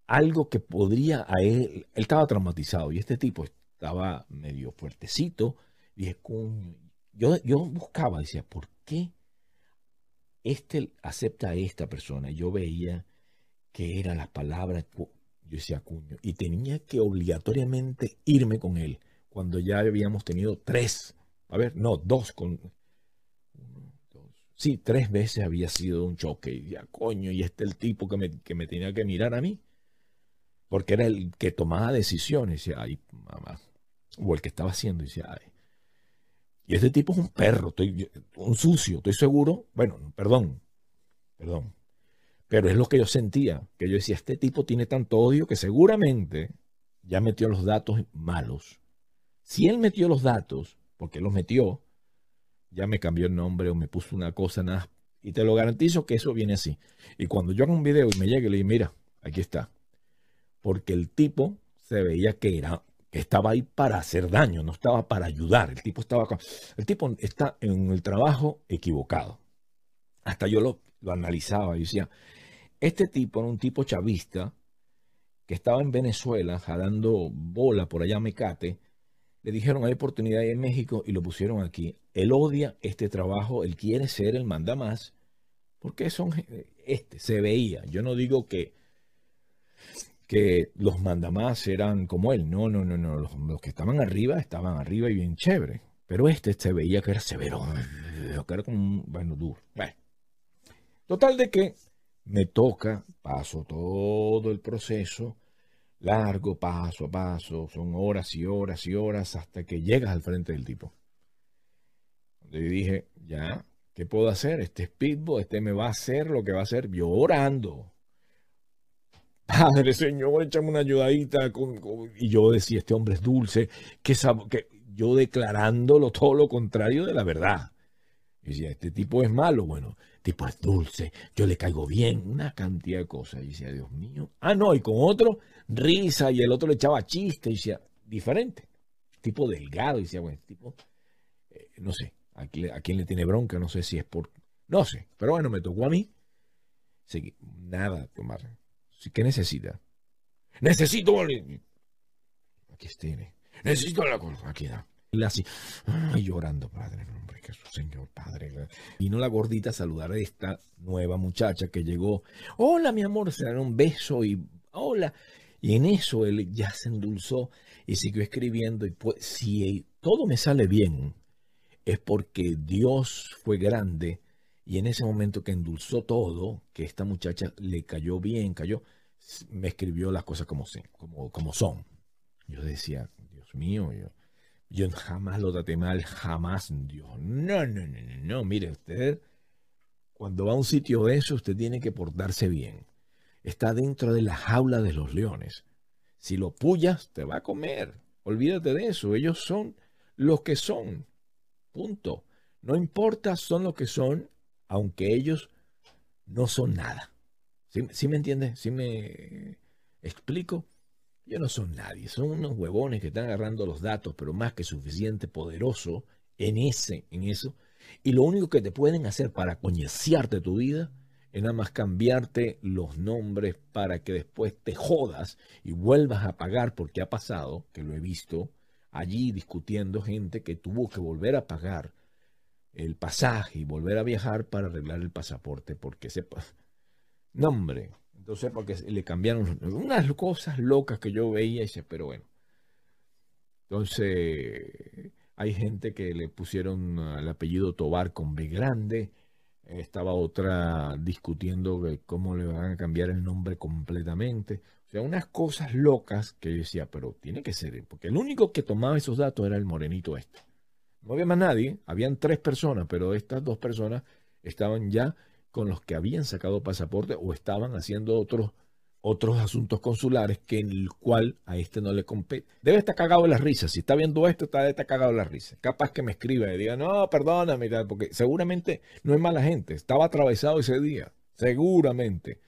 algo que podría a él, él estaba traumatizado y este tipo estaba medio fuertecito. Dije, yo, yo buscaba, decía, ¿por qué este acepta a esta persona? Yo veía que era las palabras, yo decía, cuño, y tenía que obligatoriamente irme con él cuando ya habíamos tenido tres, a ver, no, dos con... Sí, tres veces había sido un choque. Y ya, coño, y este el tipo que me, que me tenía que mirar a mí. Porque era el que tomaba decisiones. Y decía, ay, mamá, o el que estaba haciendo, y decía, ay. Y este tipo es un perro, estoy, un sucio, estoy seguro. Bueno, perdón, perdón. Pero es lo que yo sentía, que yo decía, este tipo tiene tanto odio que seguramente ya metió los datos malos. Si él metió los datos, porque los metió, ya me cambió el nombre o me puso una cosa, nada. Y te lo garantizo que eso viene así. Y cuando yo hago un video y me llegue, le digo, mira, aquí está. Porque el tipo se veía que era estaba ahí para hacer daño, no estaba para ayudar. El tipo estaba el tipo está en el trabajo equivocado. Hasta yo lo, lo analizaba y decía, este tipo era un tipo chavista que estaba en Venezuela jalando bola por allá a Mecate. Le dijeron hay oportunidad en México y lo pusieron aquí. Él odia este trabajo, él quiere ser el manda más, porque son este, se veía. Yo no digo que que los mandamás eran como él. No, no, no, no. Los, que estaban arriba estaban arriba y bien chévere. Pero este se veía que era severo, que era como un, bueno, duro. Bueno. Total de que me toca, paso todo el proceso, largo, paso a paso, son horas y horas y horas hasta que llegas al frente del tipo. Yo dije, ya, ¿qué puedo hacer? Este speedball, este me va a hacer lo que va a hacer llorando. Padre, Señor, échame una ayudadita. Y yo decía, este hombre es dulce, que, que yo declarándolo todo lo contrario de la verdad. Y decía, este tipo es malo, bueno, tipo es dulce, yo le caigo bien, una cantidad de cosas. Y decía, Dios mío. Ah, no, y con otro, risa, y el otro le echaba chiste, y decía, diferente. Tipo delgado, y decía, bueno, este tipo, eh, no sé, a, a quién le tiene bronca, no sé si es por, no sé, pero bueno, me tocó a mí. Seguí, nada, tomar ¿Qué necesita? Necesito. Aquí tiene. Necesito la cosa. Aquí da. Y así, ay, llorando, padre, hombre, que su señor, padre. Vino la gordita a saludar a esta nueva muchacha que llegó. Hola, mi amor, se dan un beso y hola. Y en eso él ya se endulzó y siguió escribiendo. Y pues, si todo me sale bien, es porque Dios fue grande y en ese momento que endulzó todo, que esta muchacha le cayó bien, cayó, me escribió las cosas como, como, como son. Yo decía, Dios mío, yo, Yo jamás lo traté mal, jamás. Dios, no, no, no, no, no. Mire, usted, cuando va a un sitio de eso, usted tiene que portarse bien. Está dentro de la jaula de los leones. Si lo pullas, te va a comer. Olvídate de eso. Ellos son los que son. Punto. No importa, son lo que son, aunque ellos no son nada. ¿Sí, me entiendes? ¿Sí me explico? Ellos no son nadie, son unos huevones que están agarrando los datos, pero más que suficiente poderoso en ese, en eso. Y lo único que te pueden hacer para coñeciarte tu vida es nada más cambiarte los nombres para que después te jodas y vuelvas a pagar porque ha pasado, que lo he visto allí discutiendo gente que tuvo que volver a pagar el pasaje y volver a viajar para arreglar el pasaporte porque sepa nombre entonces porque le cambiaron unas cosas locas que yo veía y dice pero bueno. Entonces hay gente que le pusieron el apellido Tobar con B grande. Estaba otra discutiendo cómo le van a cambiar el nombre completamente. O sea unas cosas locas que yo decía pero tiene que ser porque el único que tomaba esos datos era el morenito este. No había más nadie, habían tres personas, pero estas dos personas estaban ya con los que habían sacado pasaporte o estaban haciendo otros, otros asuntos consulares que en el cual a este no le compete. Debe estar cagado de la risa. Si está viendo esto, está, está cagado de la risa. Capaz que me escriba y diga, no, perdóname, porque seguramente no es mala gente. Estaba atravesado ese día. Seguramente.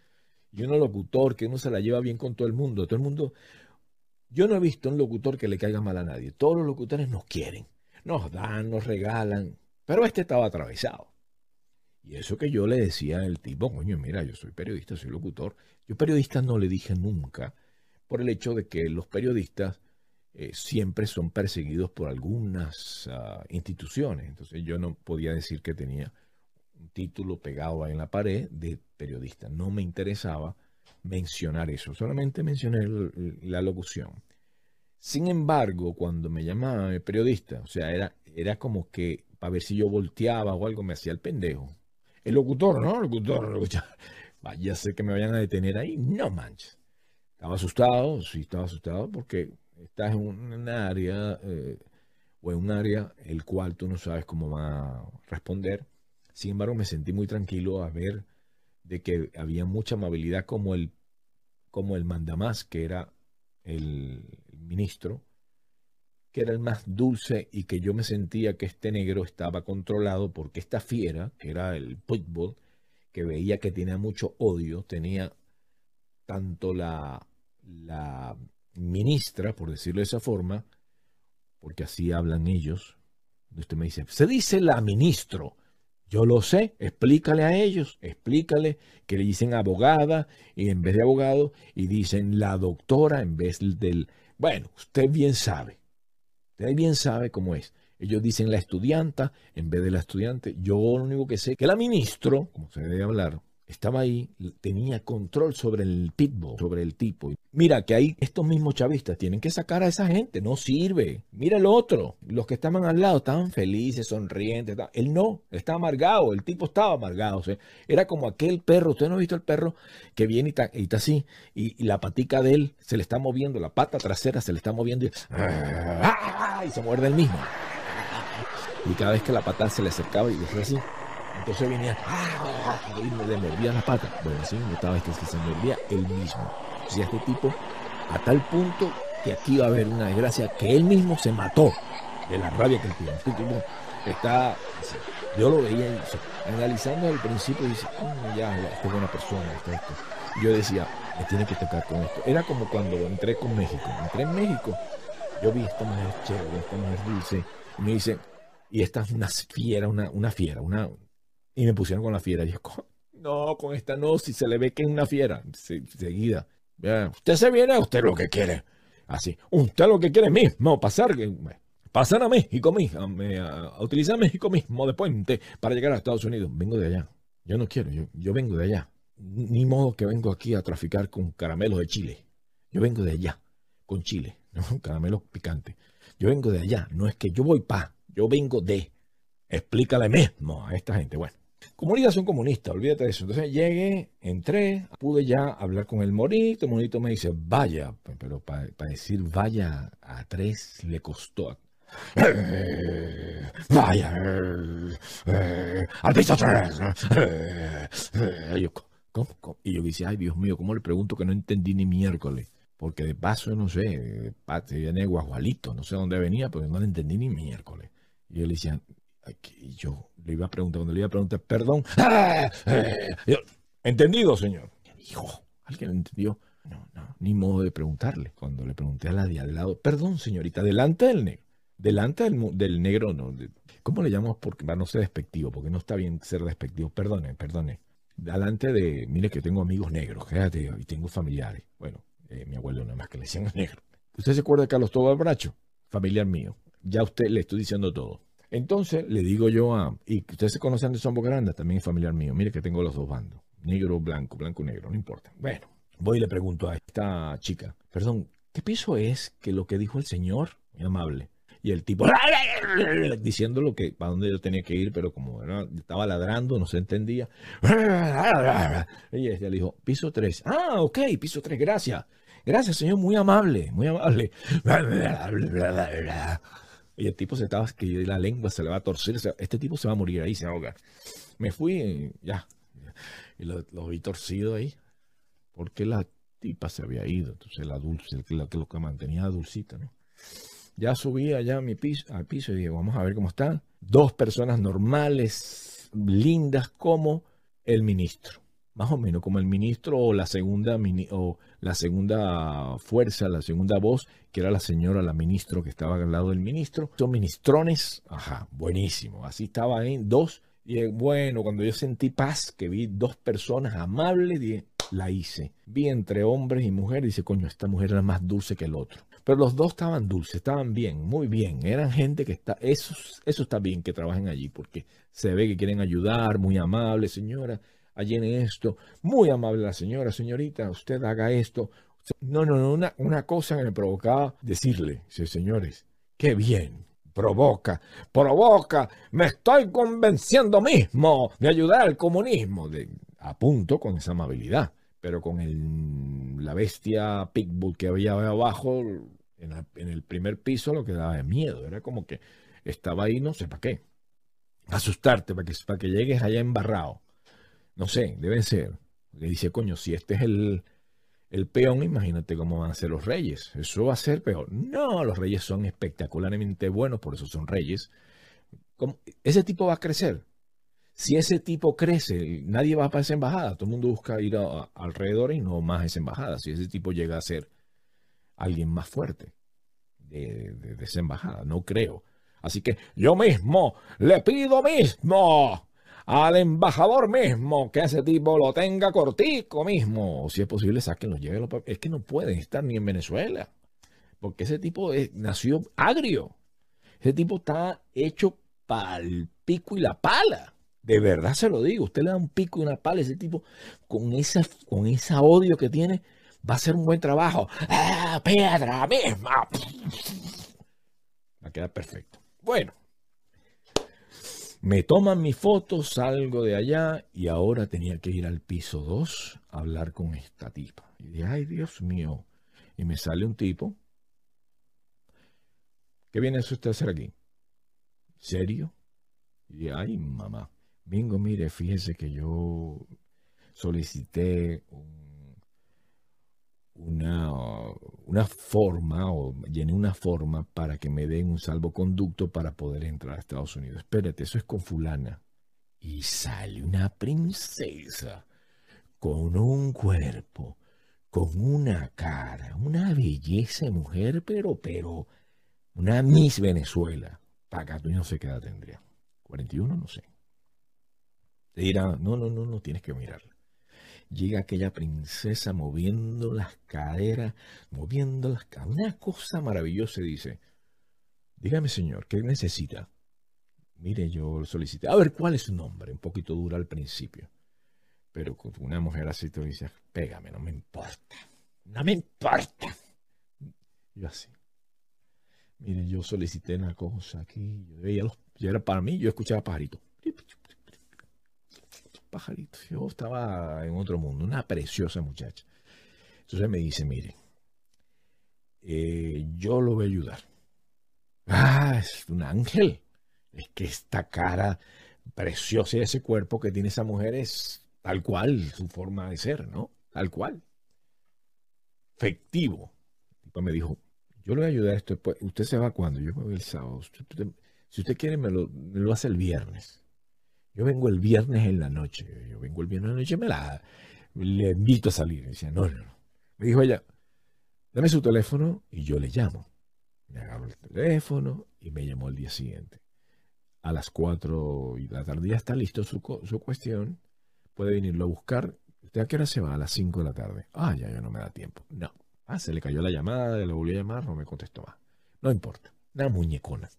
Y uno locutor que uno se la lleva bien con todo el mundo. Todo el mundo. Yo no he visto un locutor que le caiga mal a nadie. Todos los locutores nos quieren nos dan, nos regalan, pero este estaba atravesado. Y eso que yo le decía al tipo, coño, mira, yo soy periodista, soy locutor. Yo periodista no le dije nunca, por el hecho de que los periodistas eh, siempre son perseguidos por algunas ah, instituciones. Entonces yo no podía decir que tenía un título pegado ahí en la pared de periodista. No me interesaba mencionar eso, solamente mencioné la locución. Sin embargo, cuando me llamaba periodista, o sea, era, era como que para ver si yo volteaba o algo, me hacía el pendejo. El locutor, ¿no? El locutor, vaya sé que me vayan a detener ahí, no manches. Estaba asustado, sí estaba asustado porque estás en un área eh, o en un área el cual tú no sabes cómo va a responder. Sin embargo, me sentí muy tranquilo a ver de que había mucha amabilidad como el, como el mandamás, que era el, ministro, que era el más dulce y que yo me sentía que este negro estaba controlado porque esta fiera, que era el pitbull, que veía que tenía mucho odio, tenía tanto la, la ministra, por decirlo de esa forma, porque así hablan ellos. Usted me dice, se dice la ministro. Yo lo sé, explícale a ellos, explícale que le dicen abogada y en vez de abogado y dicen la doctora en vez del bueno, usted bien sabe. Usted bien sabe cómo es. Ellos dicen la estudianta en vez de la estudiante. Yo lo único que sé que la ministro, como se debe hablar, estaba ahí, tenía control sobre el pitbull, sobre el tipo. Mira que ahí estos mismos chavistas tienen que sacar a esa gente, no sirve. Mira el otro, los que estaban al lado estaban felices, sonrientes. Él no, estaba amargado, el tipo estaba amargado. era como aquel perro, usted no ha visto el perro que viene y está, así, y, la patica de él se le está moviendo, la pata trasera se le está moviendo y, y se muerde el mismo. Y cada vez que la pata se le acercaba y decía así, entonces venía y le mordía la pata. Bueno, así notaba que se mordía él mismo. O sea, este tipo, a tal punto que aquí va a haber una desgracia que él mismo se mató de la rabia que él tiene. Este tipo está, yo lo veía analizando al principio y dice, ya, esta es buena persona, está esto. yo decía, me tiene que tocar con esto. Era como cuando entré con México. Entré en México, yo vi esta mujer chévere, esta mujer dulce, y me dice, y esta es una fiera, una, una fiera, una, y me pusieron con la fiera. Y yo, no, con esta no, si se le ve que es una fiera. seguida. usted se viene, usted lo que quiere. Así. Usted lo que quiere mismo, pasar, pasar a México mismo, a, utilizar México mismo de puente para llegar a Estados Unidos. Vengo de allá. Yo no quiero, yo, yo vengo de allá. Ni modo que vengo aquí a traficar con caramelos de Chile. Yo vengo de allá, con Chile, ¿no? caramelos picantes. Yo vengo de allá, no es que yo voy pa, yo vengo de. Explícale mismo a esta gente. Bueno, Comunidad son comunistas, olvídate de eso. Entonces llegué, entré, pude ya hablar con el monito. El monito me dice, vaya, pero para decir vaya a tres le costó. Eh, vaya, eh, al piso tres. Eh, y yo, ¿cómo, cómo? Ay Dios mío, ¿cómo le pregunto que no entendí ni miércoles? Porque de paso, no sé, viene Guajualito, no sé dónde venía, pero no le entendí ni miércoles. Y yo le decía, yo le iba a preguntar, cuando le iba a preguntar, perdón, entendido, señor. Hijo, alguien entendió. No, no, ni modo de preguntarle. Cuando le pregunté a la de al lado, perdón, señorita, delante del negro. Delante del, del negro, no. ¿Cómo le llamamos? Porque para no ser despectivo, porque no está bien ser despectivo. Perdone, perdone. Delante de, mire que tengo amigos negros, fíjate, y tengo familiares. Bueno, eh, mi abuelo nada más que le decían negro. ¿Usted se acuerda de Carlos Tobar Bracho? Familiar mío. Ya usted le estoy diciendo todo. Entonces le digo yo a, y usted se conoce a Anderson Bocaranda, también es familiar mío. Mire que tengo los dos bandos, negro, blanco, blanco, negro, no importa. Bueno, voy y le pregunto a esta chica, perdón, ¿qué piso es que lo que dijo el señor? Muy amable. Y el tipo diciendo lo que, para dónde yo tenía que ir, pero como era- estaba ladrando, no se entendía. Y ella le dijo, piso 3. Ah, ok, piso 3, gracias. Gracias, señor, muy amable, muy amable. Y el tipo se estaba, que la lengua se le va a torcer. Este tipo se va a morir ahí, se va a ahogar. Me fui ya. Y lo, vi torcido ahí. Porque la tipa se había ido. Entonces la dulce, la lo que mantenía dulcita, ¿no? Ya subí allá a mi piso, al piso y dije, vamos a ver cómo está. Dos personas normales, lindas como el ministro. Más o menos como el ministro o la segunda o la segunda fuerza, la segunda voz, que era la señora, la ministro que estaba al lado del ministro. Son ministrones, ajá, buenísimo. Así estaba ahí, dos. Y dije, bueno, cuando yo sentí paz, que vi dos personas amables, dije, la hice. Vi entre hombres y mujeres, dice, coño, esta mujer era más dulce que el otro. Pero los dos estaban dulces, estaban bien, muy bien. Eran gente que está, eso, eso está bien que trabajen allí, porque se ve que quieren ayudar, muy amables, señora, allene esto, muy amable la señora, señorita, usted haga esto. No, no, no, una, una cosa que me provocaba decirle, dice, señores, qué bien, provoca, provoca, me estoy convenciendo mismo de ayudar al comunismo. De, a punto con esa amabilidad, pero con el, la bestia Pitbull que había abajo, en el primer piso, lo que daba de miedo, era como que estaba ahí, no sé para qué, asustarte, para que, para que llegues allá embarrado. No sé, debe ser. Le dice, coño, si este es el, el peón, imagínate cómo van a ser los reyes. Eso va a ser peor. No, los reyes son espectacularmente buenos, por eso son reyes. Ese tipo va a crecer. Si ese tipo crece, nadie va para esa embajada. Todo el mundo busca ir alrededor y no más esa embajada. Si ese tipo llega a ser alguien más fuerte de, de- de esa embajada, no creo. Así que yo mismo le pido mismo al embajador mismo que ese tipo lo tenga cortico mismo. O si es posible, sáquenlo, llévenlo. Es que no pueden estar ni en Venezuela. Porque ese tipo es- nació agrio. Ese tipo está hecho para el pico y la pala. De verdad se lo digo. Usted le da un pico y una pala ese tipo con esa, con esa odio que tiene. Va a hacer un buen trabajo. ¡Ah, piedra misma! Va a quedar perfecto. Bueno. Me toman mi foto, salgo de allá y ahora tenía que ir al piso 2 a hablar con esta tipa. Y dije, ay Dios mío. Y me sale un tipo. ¿Qué viene usted a hacer aquí? ¿Serio? Y ay mamá. Vengo, mire, fíjese que yo solicité un- una, una forma o llené una forma para que me den un salvoconducto para poder entrar a Estados Unidos. Espérate, eso es con fulana. Y sale una princesa con un cuerpo, con una cara, una belleza de mujer, pero, pero, una Miss Venezuela. Para tú no sé qué edad tendría. 41, no sé. Te dirá, no, no, no, no tienes que mirarla. Llega aquella princesa moviendo las caderas, moviendo las caderas. Una cosa maravillosa dice, dígame señor, ¿qué necesita? Mire, yo solicité. A ver, ¿cuál es su nombre? Un poquito dura al principio. Pero una mujer así te dice, pégame, no me importa. No me importa. Yo así. Mire, yo solicité una cosa aquí. Yo veía los, yo era para mí, yo escuchaba pajaritos. Pajaritos. Yo estaba en otro mundo, una preciosa muchacha. Entonces me dice, mire, eh, yo lo voy a ayudar. Ah, es un ángel. Es que esta cara preciosa y ese cuerpo que tiene esa mujer es tal cual su forma de ser, ¿no? Tal cual. Efectivo. El tipo me dijo, yo le voy a ayudar a esto después. ¿Usted se va cuando? Yo me voy el sábado. Si usted quiere, me lo, me lo hace el viernes. Yo vengo el viernes en la noche. Yo vengo el viernes en la noche, me la invito a salir. Me decía, no, no, no. Me dijo ella, dame su teléfono y yo le llamo. Me agarró el teléfono y me llamó el día siguiente. A las 4 y la tarde ya está listo su, su cuestión. Puede venirlo a buscar. ¿Usted a qué hora se va? A las 5 de la tarde. Ah, ya, ya no me da tiempo. No. Ah, se le cayó la llamada, le volví a llamar, no me contestó más. No importa. Una muñecona.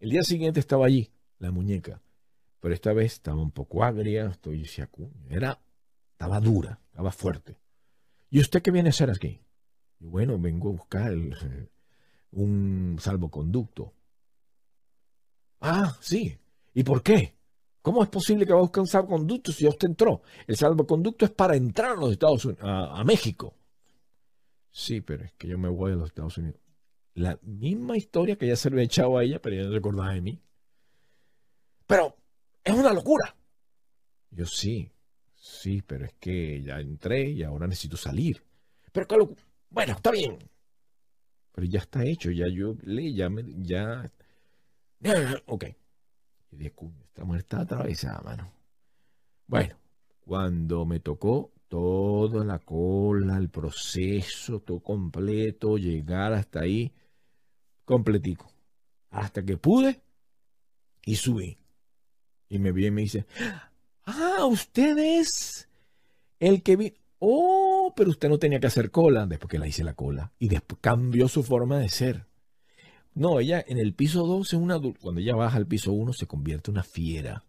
El día siguiente estaba allí, la muñeca. Pero esta vez estaba un poco agria, estoy era, estaba dura, estaba fuerte. ¿Y usted qué viene a hacer aquí? Bueno, vengo a buscar un salvoconducto. Ah, sí. ¿Y por qué? ¿Cómo es posible que va a buscar un salvoconducto si usted entró? El salvoconducto es para entrar a los Estados Unidos, a, México. Sí, pero es que yo me voy a los Estados Unidos. La misma historia que ya se lo he echado a ella, pero ella no recordaba de mí. Pero es una locura. Yo sí, sí, pero es que ya entré y ahora necesito salir. Pero bueno, está bien. Pero ya está hecho, ya yo le, ya, me, ya, ok. Y dije, esta mujer está atravesada, mano. Bueno, cuando me tocó toda la cola, el proceso, todo completo, llegar hasta ahí, completico. Hasta que pude y subí. Y me vi y me dice, ah, usted es el que vi. Oh, pero usted no tenía que hacer cola. Después que la hice la cola. Y después cambió su forma de ser. No, ella en el piso 2 es una... Cuando ella baja al piso 1 se convierte en una fiera.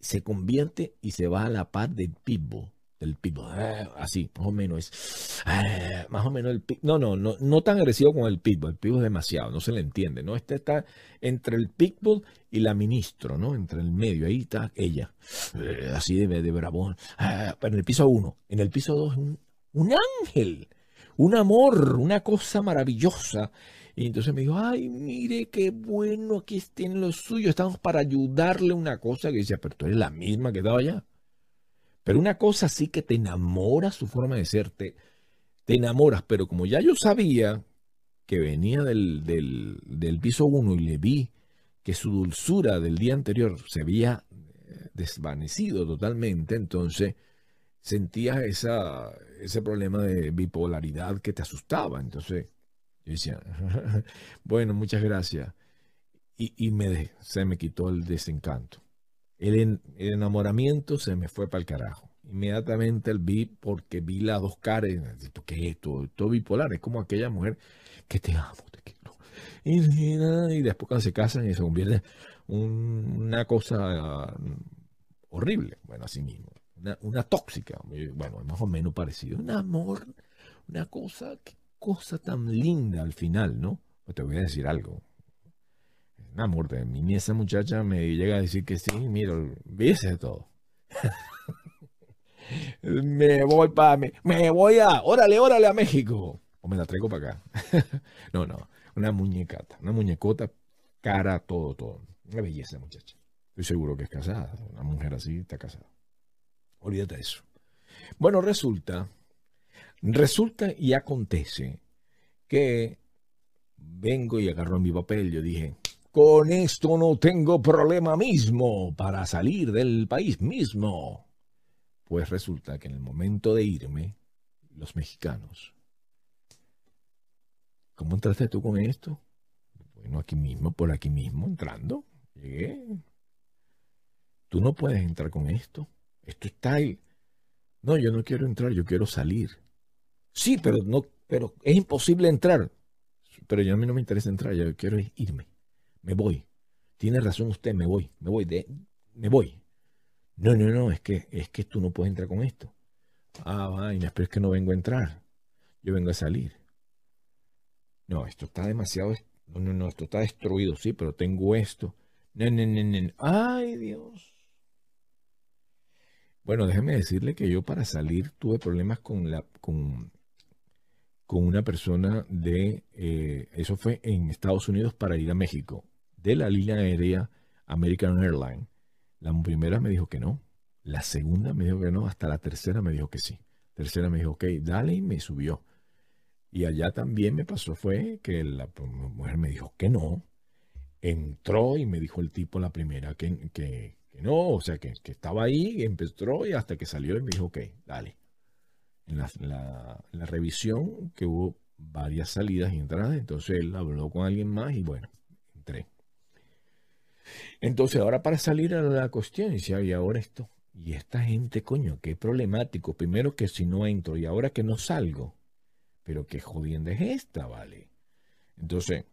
Se convierte y se va a la par del pitbull el pitbull. Eh, así, más o menos es. Eh, más o menos el pitbull. No, no, no, no tan agresivo como el pitbull. El pitbull es demasiado, no se le entiende, ¿no? Este está entre el pitbull y la ministro, ¿no? Entre el medio, ahí está ella. Eh, así de, de bravón. pero en el piso uno. En el piso dos, un, un ángel. Un amor, una cosa maravillosa. Y entonces me dijo, ay, mire qué bueno, aquí estén los suyos, estamos para ayudarle una cosa que decía, pero tú eres la misma que estaba allá. Pero una cosa sí que te enamora su forma de ser, te, enamoras, pero como ya yo sabía que venía del, del, piso 1 y le vi que su dulzura del día anterior se había eh, desvanecido totalmente, entonces sentía esa, ese problema de bipolaridad que te asustaba. Entonces yo decía, bueno, muchas gracias. Y, y me, se me quitó el desencanto. El, enamoramiento se me fue para el carajo. Inmediatamente el vi porque vi las dos caras. ¿Qué es esto? Todo bipolar. Es como aquella mujer que te amo, te quiero. Y, después cuando se casan y se convierte en una cosa horrible. Bueno, así mismo. Una, tóxica. Bueno, más o menos parecido. Un amor, una cosa, qué cosa tan linda al final, ¿no? Te voy a decir algo una muerte. Mi esa muchacha me llega a decir que sí, mira, de todo. me voy para, me, me, voy a, órale, órale a México. O me la traigo para acá. no, no, una muñecata, una muñecota, cara, todo, todo. Una belleza, muchacha. Estoy seguro que es casada. Una mujer así está casada. Olvídate de eso. Bueno, resulta, resulta y acontece que vengo y agarro mi papel. Yo dije, con esto no tengo problema mismo para salir del país mismo. Pues resulta que en el momento de irme, los mexicanos. ¿Cómo entraste tú con esto? Bueno, aquí mismo, por aquí mismo, entrando. Llegué. Tú no puedes entrar con esto. Esto está ahí. No, yo no quiero entrar, yo quiero salir. Sí, pero no, pero es imposible entrar. Pero yo a mí no me interesa entrar, yo quiero irme me voy. Tiene razón usted, me voy, me voy, me voy. No, no, no, es que, es que tú no puedes entrar con esto. Ah, vaina, pero es que no vengo a entrar. Yo vengo a salir. No, esto está demasiado, no, no, no, esto está destruido, sí, pero tengo esto. No, no, no, no. Ay, Dios. Bueno, déjeme decirle que yo para salir tuve problemas con la, con, con una persona de, eh, eso fue en Estados Unidos para ir a México, de la línea aérea American Airlines. La primera me dijo que no, la segunda me dijo que no, hasta la tercera me dijo que sí. Tercera me dijo, ok, dale, y me subió. Y allá también me pasó fue que la mujer me dijo que no. Entró y me dijo el tipo la primera que, que, no, o sea, que, estaba ahí, empezó y hasta que salió y me dijo, ok, dale. En la, revisión que hubo varias salidas y entradas, entonces él habló con alguien más y bueno. Entonces ahora para salir a la cuestión, y y ahora esto, y esta gente, coño, qué problemático. Primero que si no entro y ahora que no salgo. Pero qué jodienda es esta, ¿vale? Entonces,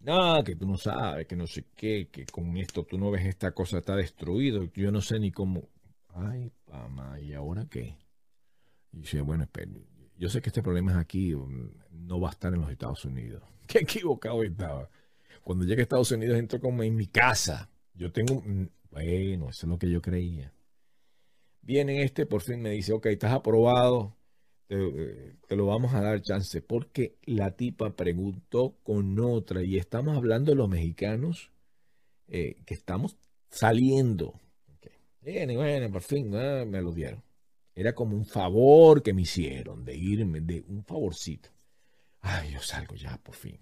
no, que tú no sabes, que no sé qué, que con esto tú no ves esta cosa está destruido. Yo no sé ni cómo. Ay, mamá, ¿y ahora qué? Y dice, bueno, espera, yo sé que este problema es aquí, no va a estar en los Estados Unidos. Qué equivocado estaba. Cuando llegue a Estados Unidos entro como en mi casa. Yo tengo, bueno, eso es lo que yo creía. Viene este, por fin me dice, ok, estás aprobado, te, lo vamos a dar chance, porque la tipa preguntó con otra y estamos hablando de los mexicanos eh, que estamos saliendo. Viene, bueno, por fin ah, me lo dieron. Era como un favor que me hicieron de irme, de un favorcito. Ay, yo salgo ya, por fin.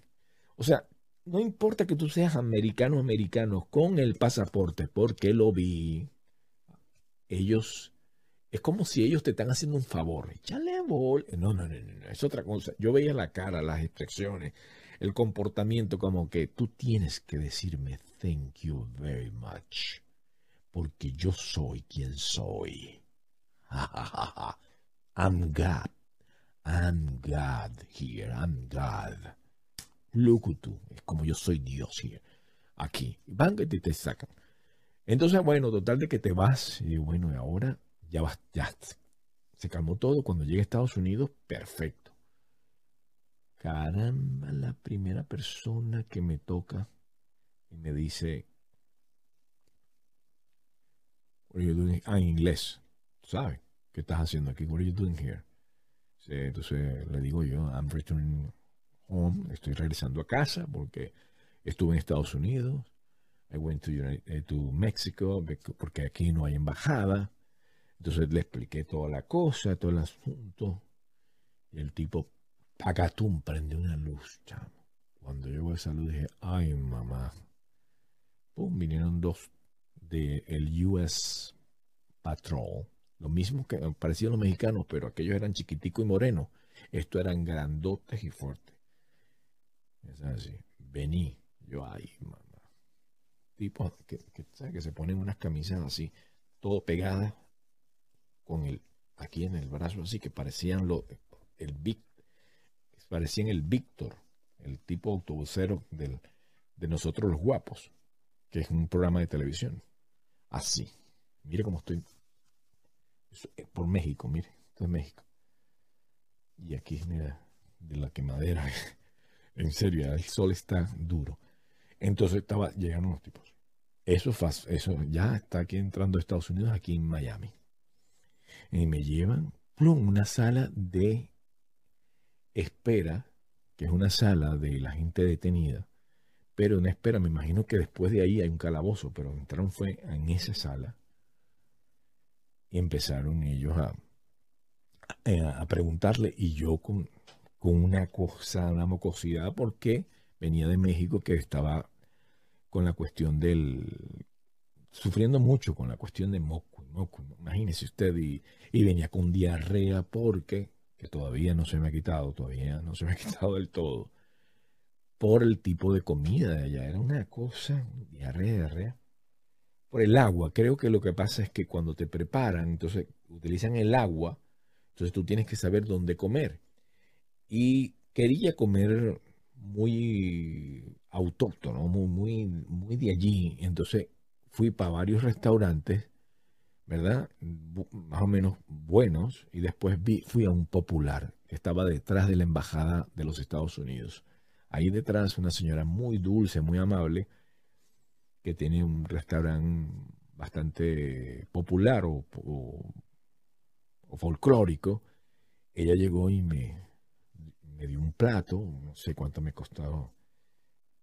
O sea, no importa que tú seas americano, americano, con el pasaporte, porque lo vi ellos, es como si ellos te están haciendo un favor. Échale bol. No, no, no, no, es otra cosa. Yo veía la cara, las expresiones, el comportamiento como que tú tienes que decirme thank you very much, porque yo soy quien soy. I'm God. I'm God here. I'm God. Tú. Es como yo soy Dios. Aquí. Van y te sacan. Entonces, bueno, total de que te vas y bueno, ahora ya vas, ya se calmó todo. Cuando llegue a Estados Unidos, perfecto. Caramba, la primera persona que me toca y me dice, Ah, en inglés, ¿sabes? ¿Qué estás haciendo aquí? What are you doing here? Entonces le digo yo, I'm returning estoy regresando a casa porque estuve en Estados Unidos I went to, eh, to Mexico porque aquí no hay embajada. Entonces le expliqué toda la cosa, todo el asunto. Y el tipo, pagatum, prende una luz, chamo. Cuando llegó esa luz dije, ay mamá. Pum, vinieron dos del el US Patrol. Lo mismo que parecían los mexicanos, pero aquellos eran chiquiticos y morenos. Estos eran grandotes y fuertes. Es así. Vení. Yo, ay, mamá tipos que, que, se ponen unas camisas así, todo pegadas con el, aquí en el brazo así, que parecían lo, el parecían el Víctor, el tipo autobusero del, de nosotros los guapos, que es un programa de televisión. Así. Mire cómo estoy. Por México, mire. Esto es México. Y aquí, mira, de la quemadera. en serio, el sol está duro. Entonces estaba llegando unos tipos. Eso, eso ya está aquí entrando a Estados Unidos, aquí en Miami. Y me llevan a una sala de espera, que es una sala de la gente detenida. Pero una espera, me imagino que después de ahí hay un calabozo, pero entraron fue en esa sala y empezaron ellos a, a, preguntarle y yo con, con una cosa, una mocosidad, porque venía de México que estaba con la cuestión del, sufriendo mucho con la cuestión de moco, moco imagínese usted, y, venía con diarrea porque, que todavía no se me ha quitado, todavía no se me ha quitado del todo, por el tipo de comida de allá, era una cosa, diarrea, diarrea. Por el agua, creo que lo que pasa es que cuando te preparan, entonces utilizan el agua, entonces tú tienes que saber dónde comer. Y quería comer muy autóctono, muy, muy, muy de allí. Entonces fui para varios restaurantes, ¿verdad? Más o menos buenos, y después vi, fui a un popular que estaba detrás de la embajada de los Estados Unidos. Ahí detrás una señora muy dulce, muy amable, que tiene un restaurante bastante popular o, o folclórico. Ella llegó y me, me dio un plato, no sé cuánto me costó,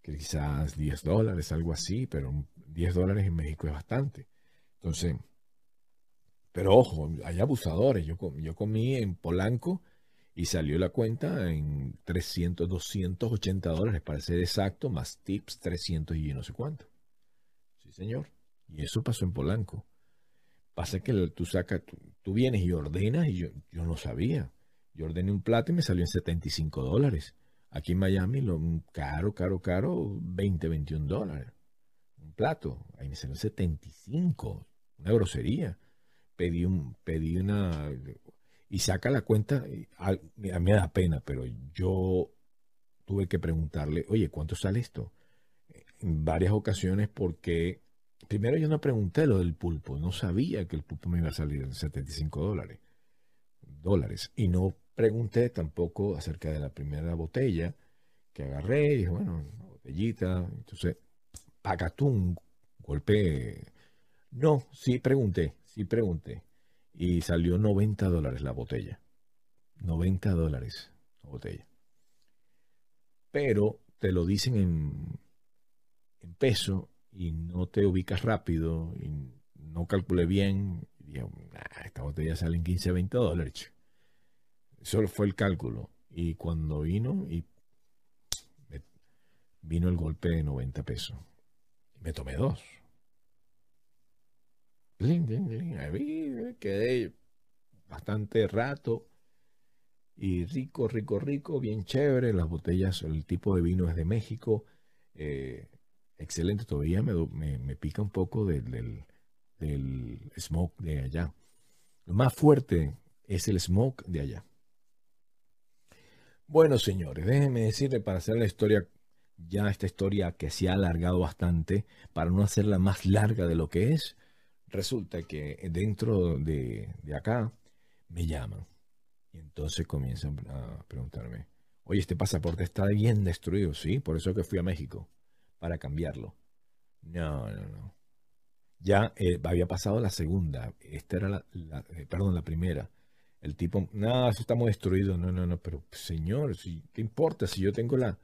quizás 10 dólares, algo así, pero 10 dólares en México es bastante. Entonces, pero ojo, hay abusadores. Yo, yo comí en Polanco y salió la cuenta en 300, 280 dólares, para ser exacto, más tips 300 y no sé cuánto. Sí, señor. Y eso pasó en Polanco. Pasa que tú sacas, tú, vienes y ordenas y yo, yo no sabía. Yo ordené un plato y me salió en 75 dólares. Aquí en Miami, lo caro, caro, caro, 20, 21 dólares. Un plato. Ahí me salió 75. Una grosería. Pedí, un, pedí una... Y saca la cuenta, a, mí me da pena, pero yo tuve que preguntarle, oye, ¿cuánto sale esto? En varias ocasiones porque Primero yo no pregunté lo del pulpo, no sabía que el pulpo me iba a salir en 75 dólares. dólares. Y no pregunté tampoco acerca de la primera botella que agarré y dije, bueno, una botellita. Entonces, pagatún, golpe. No, sí pregunté, sí pregunté. Y salió 90 dólares la botella. 90 dólares la botella. Pero te lo dicen en, en peso y no te ubicas rápido y no calculé bien, y esta botella sale en 15, 20 dólares. Solo fue el cálculo. Y cuando vino, y vino el golpe de 90 pesos. Me tomé dos. Quedé bastante rato y rico, rico, rico, bien chévere. Las botellas, el tipo de vino es de México. Eh, excelente. Todavía me, me, pica un poco del, del, smoke de allá. Lo más fuerte es el smoke de allá. Bueno, señores, déjenme decirle para hacer la historia, ya esta historia que se ha alargado bastante, para no hacerla más larga de lo que es, resulta que dentro de, de acá me llaman. Y entonces comienzan a preguntarme, oye, este pasaporte está bien destruido, sí, por eso que fui a México para cambiarlo. No, no, no. Ya eh, había pasado la segunda. Esta era la, eh, perdón, la primera. El tipo, no, eso estamos destruidos. No, no, no, pero señor, ¿qué importa si yo tengo la,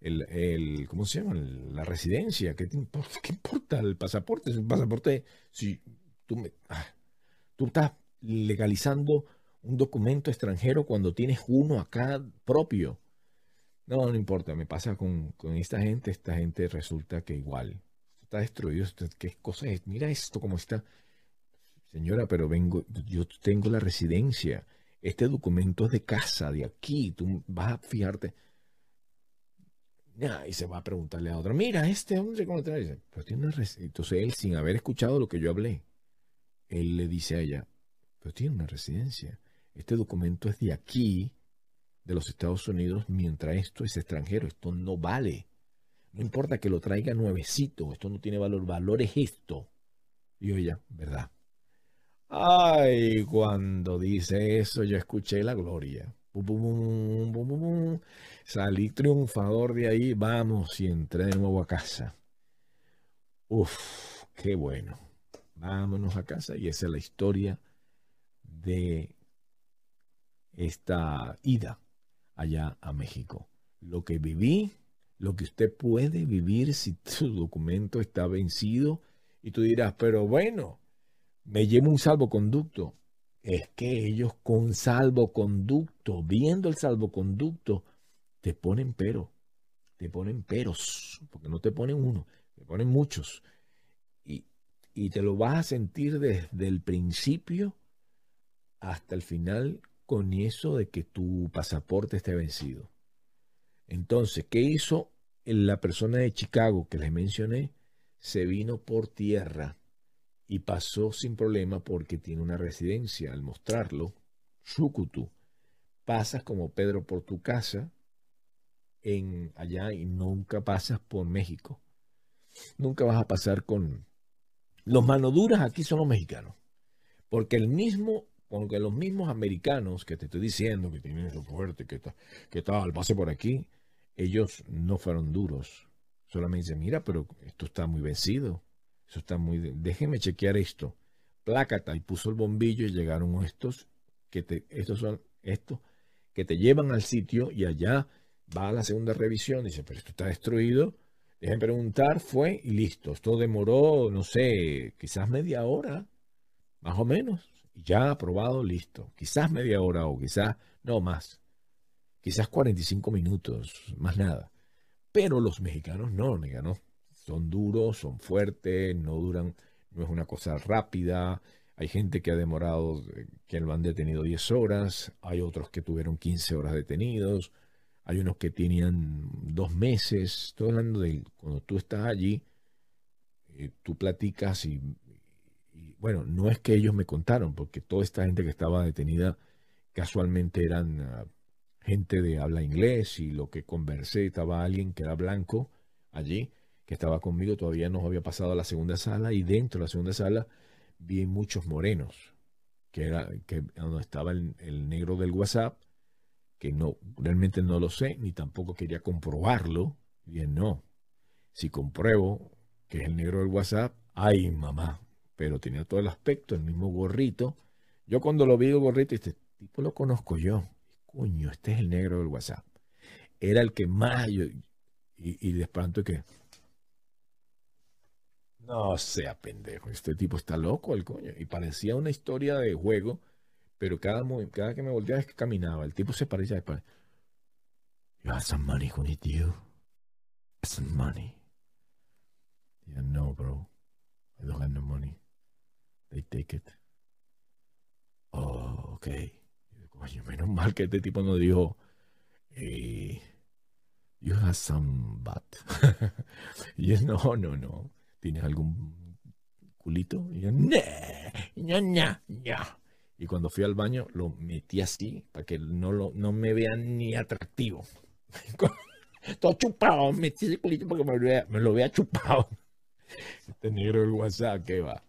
el, el ¿cómo se llama? La residencia. ¿Qué, importa? ¿Qué importa el pasaporte? El pasaporte, si tú, me, ah, tú estás legalizando un documento extranjero cuando tienes uno acá propio. No, no importa, me pasa con, esta gente, esta gente resulta que igual está destruido. ¿Qué cosa es? Mira esto cómo está. Señora, pero vengo, yo tengo la residencia. Este documento es de casa, de aquí. Tú vas a fijarte. y se va a preguntarle a otro, mira, este hombre, ¿cómo te dice? Pero tiene una residencia. Entonces él, sin haber escuchado lo que yo hablé, él le dice a ella, pero tiene una residencia. Este documento es de aquí de los Estados Unidos mientras esto es extranjero. Esto no vale. No importa que lo traiga nuevecito, esto no tiene valor. Valor es esto. Y oye, ¿verdad? Ay, cuando dice eso, yo escuché la gloria. Salí triunfador de ahí, vamos, y entré de nuevo a casa. Uf, qué bueno. Vámonos a casa y esa es la historia de esta ida allá a México. Lo que viví, lo que usted puede vivir si su documento está vencido y tú dirás, pero bueno, me llevo un salvoconducto. Es que ellos con salvoconducto, viendo el salvoconducto, te ponen pero, te ponen peros, porque no te ponen uno, te ponen muchos. Y, y te lo vas a sentir desde el principio hasta el final con eso de que tu pasaporte esté vencido. Entonces, ¿qué hizo la persona de Chicago que les mencioné? Se vino por tierra y pasó sin problema porque tiene una residencia. Al mostrarlo, Shukutu, pasas como Pedro por tu casa en allá y nunca pasas por México. Nunca vas a pasar con los manoduras aquí son los mexicanos. Porque el mismo que los mismos americanos que te estoy diciendo que tienen eso fuerte, que, tal, que tal, pase por aquí, ellos no fueron duros. Solamente dicen, mira, pero esto está muy vencido. Eso está muy. Déjeme chequear esto. Plácata. Y puso el bombillo y llegaron estos, que te, estos son estos, que te llevan al sitio y allá va a la segunda revisión, dice, pero esto está destruido. Dejen preguntar, fue y listo. Esto demoró, no sé, quizás media hora, más o menos. Ya aprobado, listo. Quizás media hora o quizás, no más. Quizás 45 minutos, más nada. Pero los mexicanos no, no. Son duros, son fuertes, no duran, no es una cosa rápida. Hay gente que ha demorado, eh, que lo han detenido 10 horas, hay otros que tuvieron 15 horas detenidos, hay unos que tenían dos meses. Estoy hablando de cuando tú estás allí, eh, tú platicas y, bueno, no es que ellos me contaron, porque toda esta gente que estaba detenida casualmente eran ah, gente de habla inglés y lo que conversé estaba alguien que era blanco allí, que estaba conmigo, todavía no había pasado a la segunda sala y dentro de la segunda sala vi muchos morenos, que era que donde estaba el, el negro del WhatsApp que no, realmente no lo sé, ni tampoco quería comprobarlo. Bien, no. Si compruebo que es el negro del WhatsApp, ay mamá, pero tenía todo el aspecto, el mismo gorrito. Yo cuando lo vi el gorrito, este tipo lo conozco yo. Coño, este es el negro del WhatsApp. Era el que más y, y de pronto que no sea pendejo, este tipo está loco el coño. Y parecía una historia de juego pero cada, cada que me volteaba es que caminaba. El tipo se parecía. Después. You have some money, Juanito. You some money. Yeah, no, bro. I don't have no money. They take it. Oh, ok. Coño, menos mal que este tipo no dijo. Eh, you have some bat. y no, no, no. ¿Tienes algún culito? Y yo, no, no, no, no. Y cuando fui al baño lo metí así para que no, lo, no me vean ni atractivo. Todo chupado, metí ese culito para que me lo vea, me lo vea chupado. Este negro del WhatsApp, ¿qué va?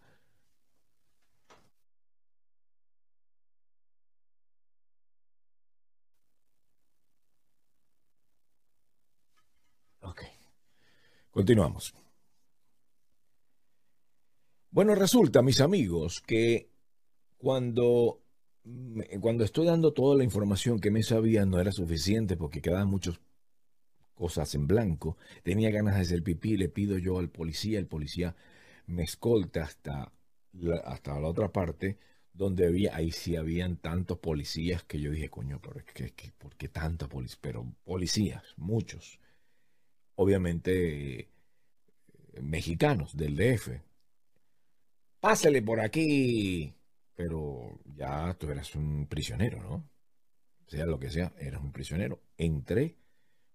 Ok. Continuamos. Bueno, resulta, mis amigos, que cuando, cuando estoy dando toda la información que me sabía no era suficiente porque quedaban muchas cosas en blanco. Tenía ganas de hacer pipí, le pido yo al policía, el policía me escolta hasta la, hasta la otra parte donde había, ahí sí habían tantos policías que yo dije, coño, pero es que, ¿por qué tanta policía? Pero policías, muchos. Obviamente eh, mexicanos del DF. Pásale por aquí, pero ya tú eras un prisionero, ¿no? Sea lo que sea, eras un prisionero. Entré,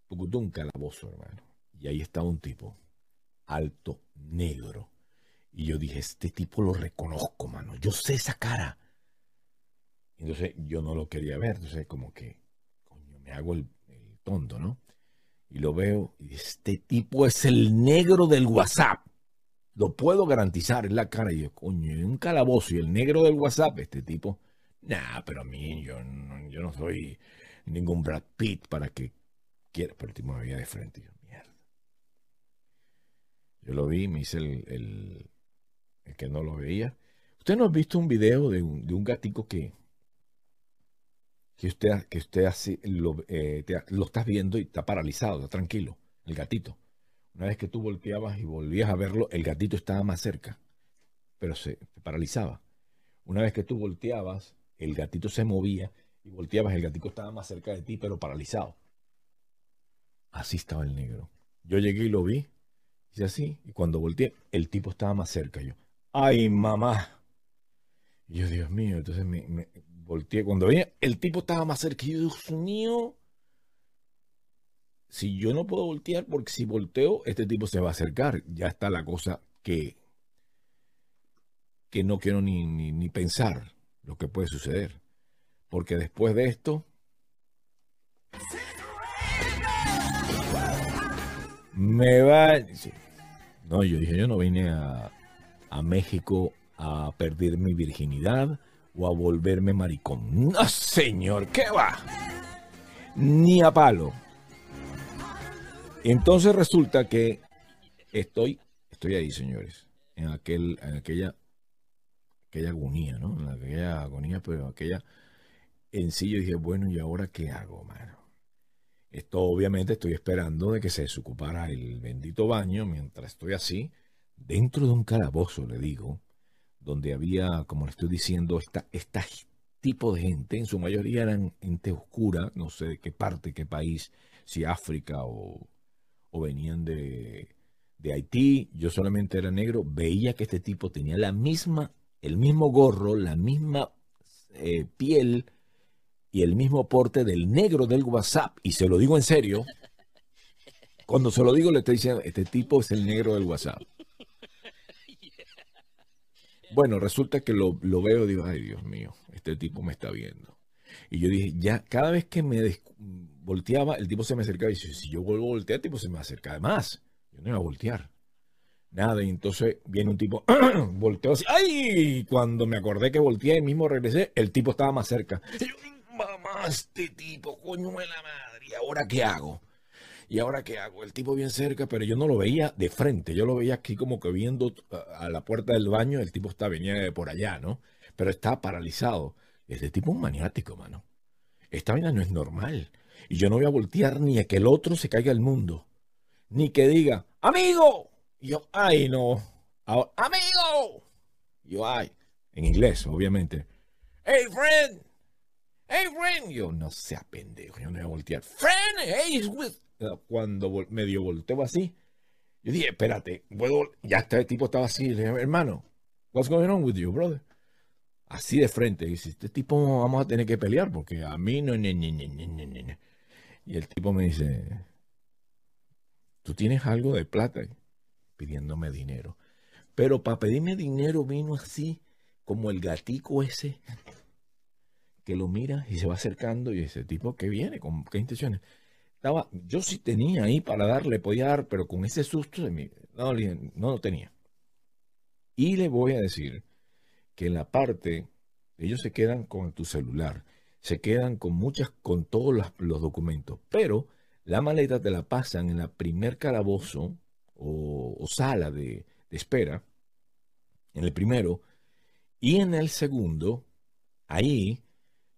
un calabozo, hermano. Y ahí estaba un tipo, alto, negro. Y yo dije, este tipo lo reconozco, mano. Yo sé esa cara. Entonces yo no lo quería ver. Entonces como que, coño, me hago el, el tonto, ¿no? Y lo veo y este tipo es el negro del WhatsApp. Lo puedo garantizar, en la cara. Y yo, coño, un calabozo y el negro del WhatsApp, este tipo. Nah, pero a mí, yo no, yo no soy ningún Brad Pitt para que quiera. Pero el tipo me veía de frente. Y yo, mierda. Yo lo vi, me hice el, el, el que no lo veía. ¿Usted no ha visto un video de un, de un gatico que, que usted, que usted así, lo, eh, te, lo estás viendo y está paralizado, está tranquilo, el gatito? Una vez que tú volteabas y volvías a verlo, el gatito estaba más cerca, pero se paralizaba. Una vez que tú volteabas, el gatito se movía y volteabas, el gatito estaba más cerca de ti, pero paralizado. Así estaba el negro. Yo llegué y lo vi, y así, y cuando volteé, el tipo estaba más cerca. Yo, ¡ay, mamá! Y yo, Dios mío, entonces me, me volteé. Cuando veía, el tipo estaba más cerca. Y yo, Dios mío, si yo no puedo voltear, porque si volteo, este tipo se va a acercar. Ya está la cosa que, que no quiero ni, ni, pensar lo que puede suceder. Porque después de esto... Me va... No, yo dije, yo no vine a, a México a perder mi virginidad o a volverme maricón. No, señor, ¿qué va? Ni a palo. Entonces resulta que estoy, estoy ahí, señores, en, aquel, en aquella, aquella agonía, ¿no? En aquella agonía, pero aquella... en sí yo dije, bueno, ¿y ahora qué hago, mano? Esto obviamente estoy esperando de que se desocupara el bendito baño mientras estoy así, dentro de un calabozo, le digo, donde había, como le estoy diciendo, esta, tipo de gente, en su mayoría eran gente oscura, no sé de qué parte, qué país, si África o, o venían de, de Haití, yo solamente era negro, veía que este tipo tenía la misma, el mismo gorro, la misma eh, piel, y el mismo porte del negro del WhatsApp. Y se lo digo en serio. Cuando se lo digo, le estoy diciendo, este tipo es el negro del WhatsApp. Bueno, resulta que lo, veo y digo, ay Dios mío, este tipo me está viendo. Y yo dije, ya, cada vez que me volteaba, el tipo se me acercaba y dice, si yo vuelvo a voltear, el tipo se me acerca más. Yo no iba a voltear. Nada, y entonces viene un tipo, volteó así, ¡ay! Cuando me acordé que volteé y mismo regresé, el tipo estaba más cerca mamá, este tipo, coño de la madre, ¿y ahora qué hago? ¿Y ahora qué hago? El tipo bien cerca, pero yo no lo veía de frente, yo lo veía aquí como que viendo a la puerta del baño, el tipo está, venía de por allá, ¿no? Pero está paralizado. Este tipo es un maniático, mano. Esta vaina no es normal. Y yo no voy a voltear ni a que el otro se caiga al mundo. Ni que diga, amigo. Y yo, ay, no. amigo. Y yo, ay. En inglés, obviamente. Hey, friend. Hey, friend. Yo, no sea pendejo, yo no voy a voltear. Friend, hey, Cuando medio volteo así, yo dije, espérate, puedo. Ya este tipo estaba así. Le dije, hermano, what's going on with you, brother? Así de frente. Y dice, este tipo vamos a tener que pelear porque a mí no. y el tipo me dice, tú tienes algo de plata pidiéndome dinero. Pero para pedirme dinero vino así como el gatico ese que lo mira y se va acercando y ese tipo que viene, con qué intenciones. Estaba, yo sí tenía ahí para darle, podía dar, pero con ese susto no, no lo tenía. Y le voy a decir que en la parte, ellos se quedan con tu celular, se quedan con muchas, con todos los, documentos, pero la maleta te la pasan en la primer calabozo o, sala de, espera, en el primero, y en el segundo, ahí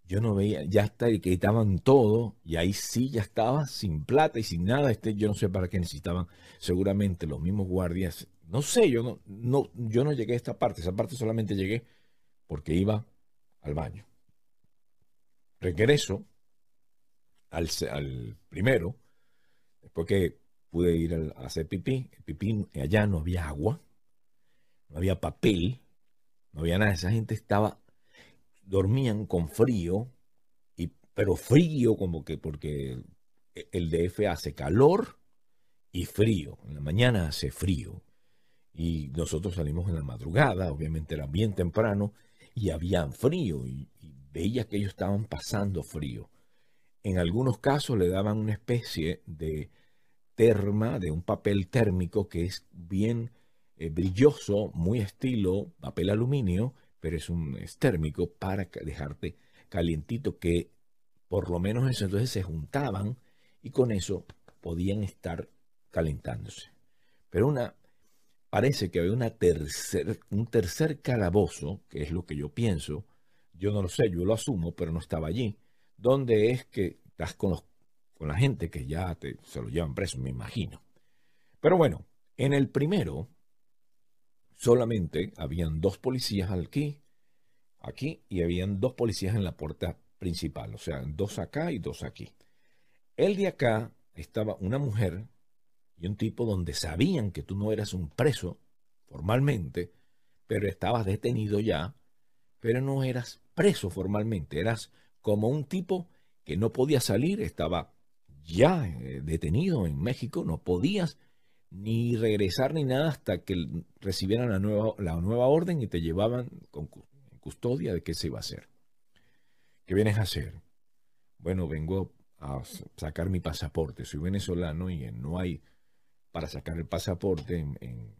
yo no veía, ya está, que estaban todo, y ahí sí ya estaba sin plata y sin nada. Este, yo no sé para qué necesitaban, seguramente los mismos guardias. No sé, yo no, no, yo no llegué a esta parte, esa parte solamente llegué porque iba al baño. Regreso al, primero, después que pude ir a hacer pipí, pipí allá no había agua, no había papel, no había nada, esa gente estaba dormían con frío, y, pero frío como que porque el DF hace calor y frío. En la mañana hace frío. Y nosotros salimos en la madrugada, obviamente era bien temprano, y había frío, y, veía que ellos estaban pasando frío. En algunos casos le daban una especie de terma, de un papel térmico que es bien eh, brilloso, muy estilo papel aluminio, pero es un térmico para dejarte calientito que por lo menos eso entonces se juntaban y con eso podían estar calentándose. Pero una parece que había una tercer, un tercer calabozo, que es lo que yo pienso, yo no lo sé, yo lo asumo, pero no estaba allí, donde es que estás con, los, con la gente que ya te, se lo llevan preso, me imagino. Pero bueno, en el primero, solamente habían dos policías aquí, aquí, y habían dos policías en la puerta principal, o sea, dos acá y dos aquí. El de acá estaba una mujer y un tipo donde sabían que tú no eras un preso formalmente, pero estabas detenido ya, pero no eras preso formalmente, eras como un tipo que no podía salir, estaba ya eh, detenido en México, no podías ni regresar ni nada hasta que recibieran la nueva, la nueva orden y te llevaban con custodia de qué se iba a hacer. ¿Qué vienes a hacer? Bueno, vengo a sacar mi pasaporte. Soy venezolano y no hay para sacar el pasaporte en,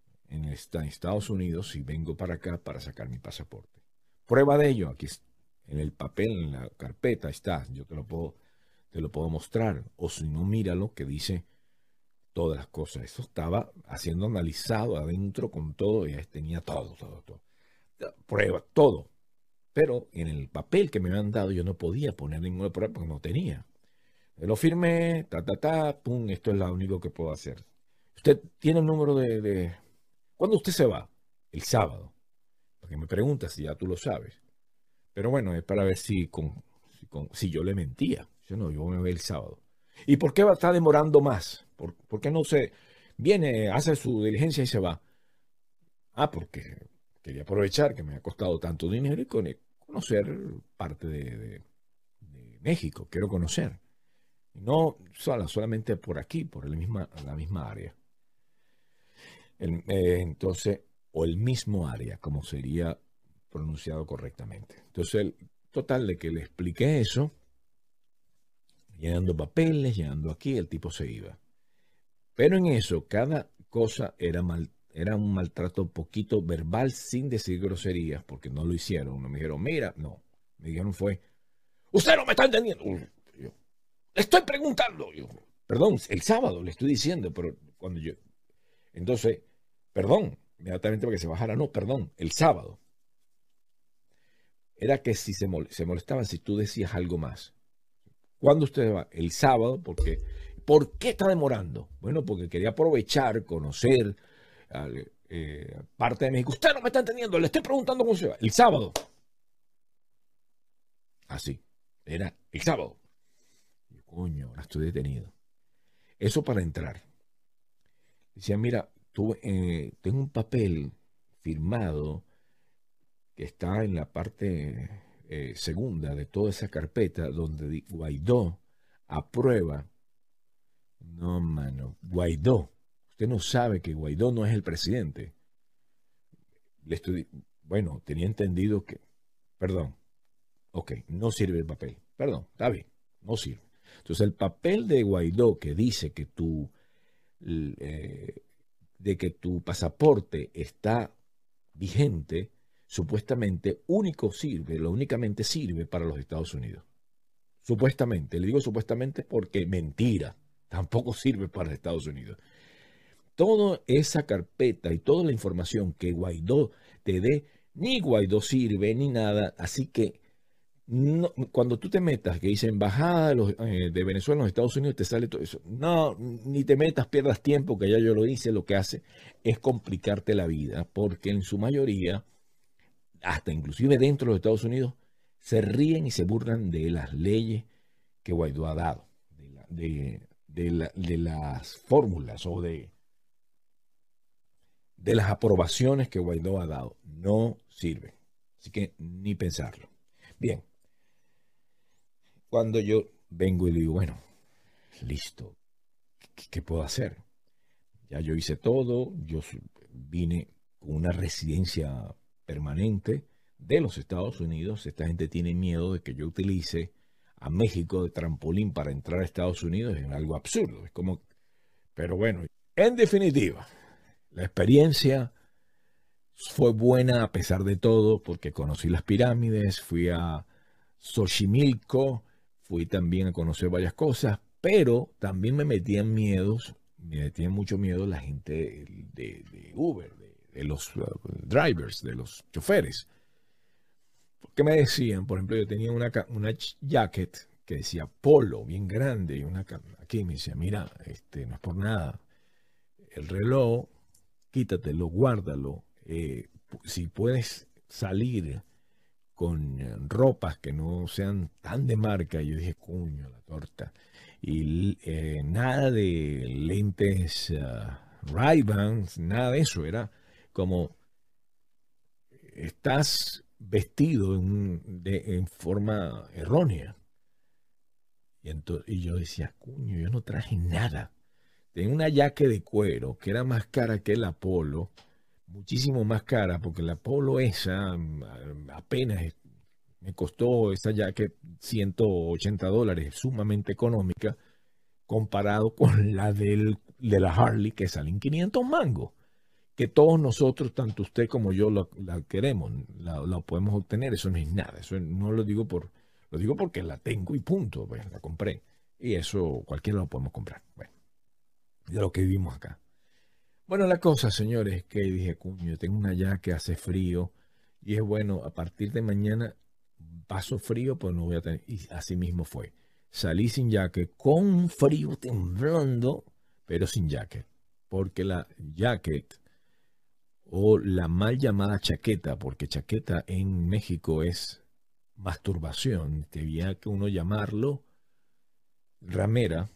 Estados Unidos y vengo para acá para sacar mi pasaporte. Prueba de ello, aquí en el papel, en la carpeta está, yo te lo puedo, te lo puedo mostrar. O si no, míralo que dice todas las cosas. Eso estaba haciendo analizado adentro con todo y tenía todo, todo, todo. Prueba, todo. Pero en el papel que me habían dado yo no podía poner ninguna prueba porque no tenía. Lo firmé, ta, ta, ta, pum, esto es lo único que puedo hacer. Usted tiene el número de, de... ¿Cuándo usted se va? El sábado. Porque me pregunta si ya tú lo sabes. Pero bueno, es para ver si, con, si, yo le mentía. Yo no, yo me voy el sábado. ¿Y por qué va a estar demorando más? ¿Por, ¿Por, qué no se viene, hace su diligencia y se va? Ah, porque quería aprovechar que me ha costado tanto dinero y conocer parte de, de, México. Quiero conocer. No sola, solamente por aquí, por el misma, la misma área. El, eh, entonces, o el mismo área, como sería pronunciado correctamente. Entonces, el total de que le expliqué eso, llenando papeles, llenando aquí, el tipo se iba. Pero en eso, cada cosa era, mal, era un maltrato poquito verbal sin decir groserías, porque no lo hicieron. No me dijeron, mira, no. Me dijeron fue, usted no me está entendiendo. Yo, le estoy preguntando. Yo, perdón, el sábado le estoy diciendo, pero cuando yo... Entonces, perdón, inmediatamente para que se bajara, no, perdón, el sábado. Era que si se, mol se molestaban si tú decías algo más. ¿Cuándo usted va? El sábado, porque ¿por qué está demorando? Bueno, porque quería aprovechar, conocer eh, parte de México. Usted no me está entendiendo, le estoy preguntando cómo se va. El sábado. Así, era el sábado. Coño, ahora estoy detenido. Eso para entrar. Decía, mira, tú, eh, tengo un papel firmado que está en la parte eh, segunda de toda esa carpeta donde Guaidó aprueba. No, mano, Guaidó. Usted no sabe que Guaidó no es el presidente. Le estoy, bueno, tenía entendido que, perdón, ok, no sirve el papel. Perdón, está bien, no sirve. Entonces el papel de Guaidó que dice que tu, eh, de que tu pasaporte está vigente, supuestamente único sirve, lo únicamente sirve para los Estados Unidos. Supuestamente, le digo supuestamente porque mentira, tampoco sirve para Estados Unidos. Toda esa carpeta y toda la información que Guaidó te dé, ni Guaidó sirve ni nada, así que no, cuando tú te metas, que dice embajada de, eh, de, Venezuela en los Estados Unidos, te sale todo eso. No, ni te metas, pierdas tiempo, que ya yo lo hice, lo que hace es complicarte la vida, porque en su mayoría, hasta inclusive dentro de los Estados Unidos, se ríen y se burlan de las leyes que Guaidó ha dado, de, la, de, de, la, de las fórmulas o de, de las aprobaciones que Guaidó ha dado. No sirve. Así que ni pensarlo. Bien, cuando yo vengo y digo, bueno, listo, ¿qué, qué puedo hacer? Ya yo hice todo, yo vine con una residencia permanente de los Estados Unidos. Esta gente tiene miedo de que yo utilice a México de trampolín para entrar a Estados Unidos. Es algo absurdo. Es como, pero bueno, en definitiva, la experiencia fue buena a pesar de todo porque conocí las pirámides, fui a Xochimilco, fui también a conocer varias cosas, pero también me metían miedos, me metían mucho miedo la gente de, de Uber, de, los uh, drivers, de los choferes. Porque me decían, por ejemplo, yo tenía una, una jacket que decía polo, bien grande, y una aquí me decía, mira, este, no es por nada, el reloj, quítatelo, guárdalo, eh, si puedes salir con ropas que no sean tan de marca. Y yo dije, cuño, la torta. Y eh, nada de lentes uh, Ray-Bans, nada de eso. Era como, estás vestido en, de, en forma errónea. Y, entonces, y yo decía, cuño, yo no traje nada. Tenía una jaque de cuero que era más cara que el Apolo muchísimo más cara, porque la Polo esa mm, apenas me costó esa jacket 180 dólares, sumamente económica, comparado con la de la Harley que salen 500 mangos, que todos nosotros, tanto usted como yo, la queremos, la, la, podemos obtener, eso no es nada, eso no lo digo por, lo digo porque la tengo y punto, pues la compré, y eso cualquiera lo podemos comprar, bueno, de lo que vivimos acá. Bueno, la cosa, señores, que dije, cuño, tengo una ya que hace frío Y es bueno, a partir de mañana paso frío, pues no voy a tener. Y así mismo fue. Salí sin jacket, con frío temblando, pero sin jacket. Porque la jacket o la mal llamada chaqueta, porque chaqueta en México es masturbación, debía que uno llamarlo ramera.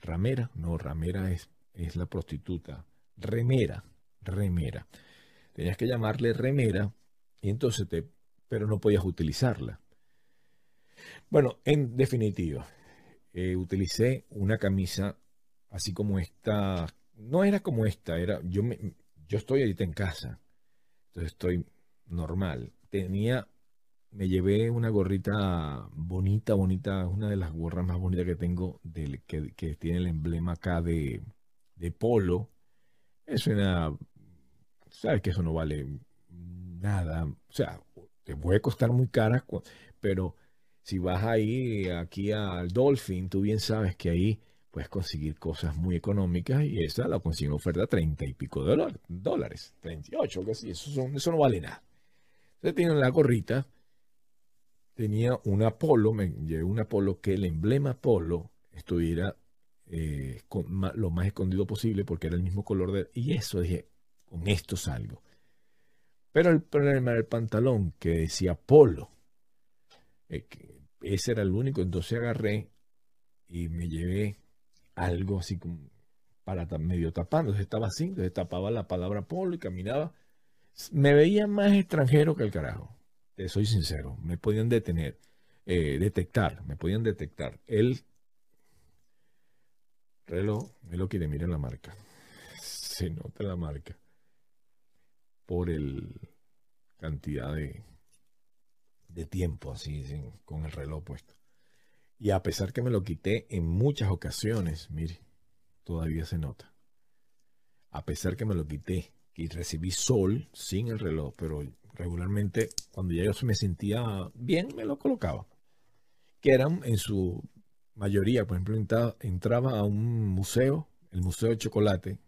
ramera, no, ramera es, es la prostituta. Remera, remera. Tenías que llamarle remera y entonces te, pero no podías utilizarla. Bueno, en definitiva, eh, utilicé una camisa así como esta, no era como esta, era, yo me, yo estoy ahorita en casa, entonces estoy normal. Tenía, me llevé una gorrita bonita, bonita, una de las gorras más bonitas que tengo, del, que, que tiene el emblema acá de, de polo. Es una, sabes que eso no vale nada, o sea, te puede costar muy cara, pero si vas ahí, aquí al Dolphin, tú bien sabes que ahí puedes conseguir cosas muy económicas y esa la consigo en oferta 30 y pico de dólares, 38, que sí, eso, eso no vale nada. Entonces tienen la gorrita, tenía una polo, me llevé una polo que el emblema polo estuviera eh, lo más escondido posible porque era el mismo color de... Y eso dije, con esto salgo. Pero el problema era el pantalón que decía polo. Eh, ese era el único, entonces agarré y me llevé algo así como para medio tapando. Entonces estaba así, tapaba la palabra polo y caminaba. Me veía más extranjero que el carajo. Soy sincero. Me podían detener, eh, detectar, me podían detectar. El reloj, me lo quiere, miren la marca. Se nota la marca. Por el cantidad de, de tiempo así, con el reloj puesto. Y a pesar que me lo quité en muchas ocasiones, mire, todavía se nota. A pesar que me lo quité y recibí sol sin el reloj, pero regularmente cuando ya yo me sentía bien, me lo colocaba. Que eran en su mayoría, por ejemplo, entraba, a un museo, el Museo de Chocolate,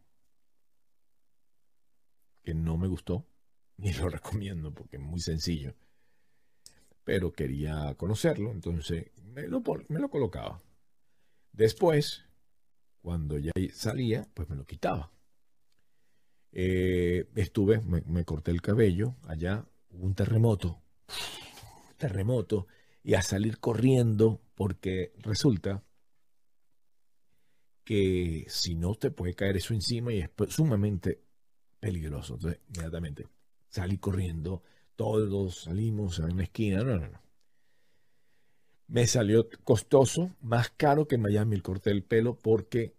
que no me gustó, ni lo recomiendo porque es muy sencillo pero quería conocerlo, entonces me lo, me lo colocaba. Después, cuando ya salía, pues me lo quitaba. Eh, estuve, me, corté el cabello, allá hubo un terremoto, terremoto, y a salir corriendo, porque resulta que si no te puede caer eso encima y es sumamente peligroso. Entonces, inmediatamente salí corriendo, todos salimos a una esquina. No, no, no. Me salió costoso, más caro que Miami el corte del pelo porque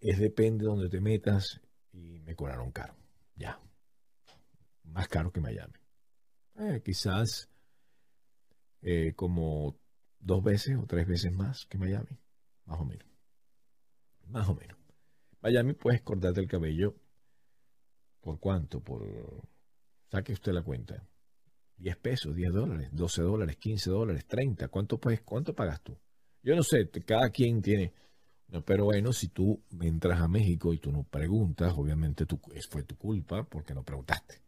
es depende de donde te metas y me cobraron caro. Ya. Más caro que Miami. Eh, quizás eh, como dos veces o tres veces más que Miami. Más o menos. Más o menos. Miami puedes cortarte el cabello. ¿Por cuánto? Por Saque usted la cuenta. 10 pesos, 10 dólares, 12 dólares, 15 dólares, 30. ¿Cuánto, pues, ¿Cuánto pagas tú? Yo no sé, cada quien tiene... pero bueno, si tú entras a México y tú no preguntas, obviamente tú, fue tu culpa porque no preguntaste.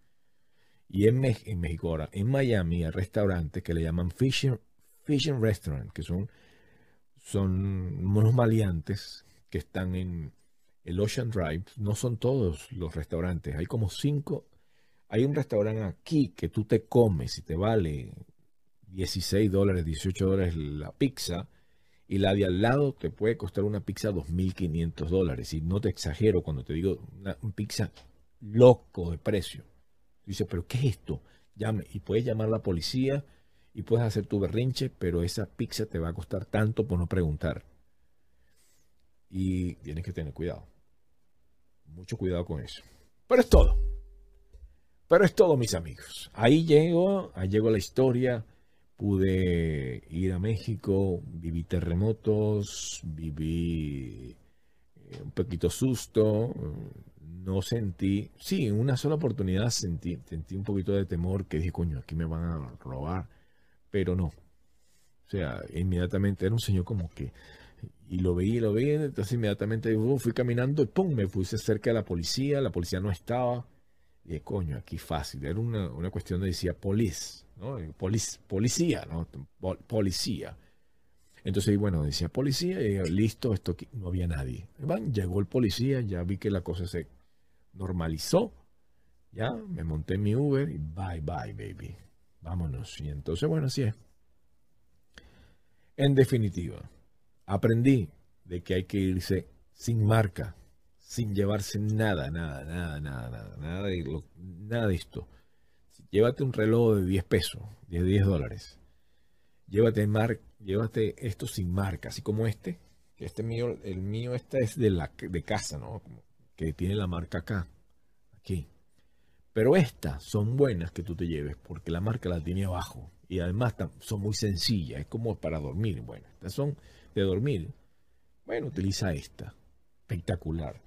Y en, en México ahora, en Miami hay restaurantes que le llaman Fishing, fishing Restaurant, que son, son unos maleantes que están en el Ocean Drive. No son todos los restaurantes, hay como cinco hay un restaurante aquí que tú te comes y te vale 16 dólares, 18 dólares la pizza y la de al lado te puede costar una pizza 2.500 dólares. Y no te exagero cuando te digo una, pizza loco de precio. Dice, pero ¿qué es esto? Llame y puedes llamar la policía y puedes hacer tu berrinche, pero esa pizza te va a costar tanto por no preguntar. Y tienes que tener cuidado. Mucho cuidado con eso. Pero es todo. Pero es todo, mis amigos. Ahí llego, ahí llegó la historia. Pude ir a México, viví terremotos, viví eh, un poquito susto, no sentí, sí, en una sola oportunidad sentí, sentí un poquito de temor que dije, coño, aquí me van a robar, pero no. O sea, inmediatamente era un señor como que, y lo veía, lo veía, entonces inmediatamente fui caminando y pum, me puse cerca de la policía, la policía no estaba, Y coño, aquí fácil. Era una, una cuestión de decía police, ¿no? Polic- policía, ¿no? Pol- Policía. Entonces, bueno, decía policía y listo, esto aquí, no había nadie. Van, llegó el policía, ya vi que la cosa se normalizó. Ya, me monté en mi Uber y bye, bye, baby. Vámonos. Y entonces, bueno, así es. En definitiva, aprendí de que hay que irse sin marca, sin llevarse nada, nada, nada, nada, nada, nada de, lo- nada de esto. Llévate un reloj de 10 pesos, de 10 dólares. Llévate, mar, llévate esto sin marca, así como este. Este mío, el mío este es de, la, de casa, ¿no? Que tiene la marca acá, aquí. Pero estas son buenas que tú te lleves porque la marca la tiene abajo. Y además son muy sencillas, es como para dormir. Bueno, estas son de dormir. Bueno, utiliza esta. Espectacular.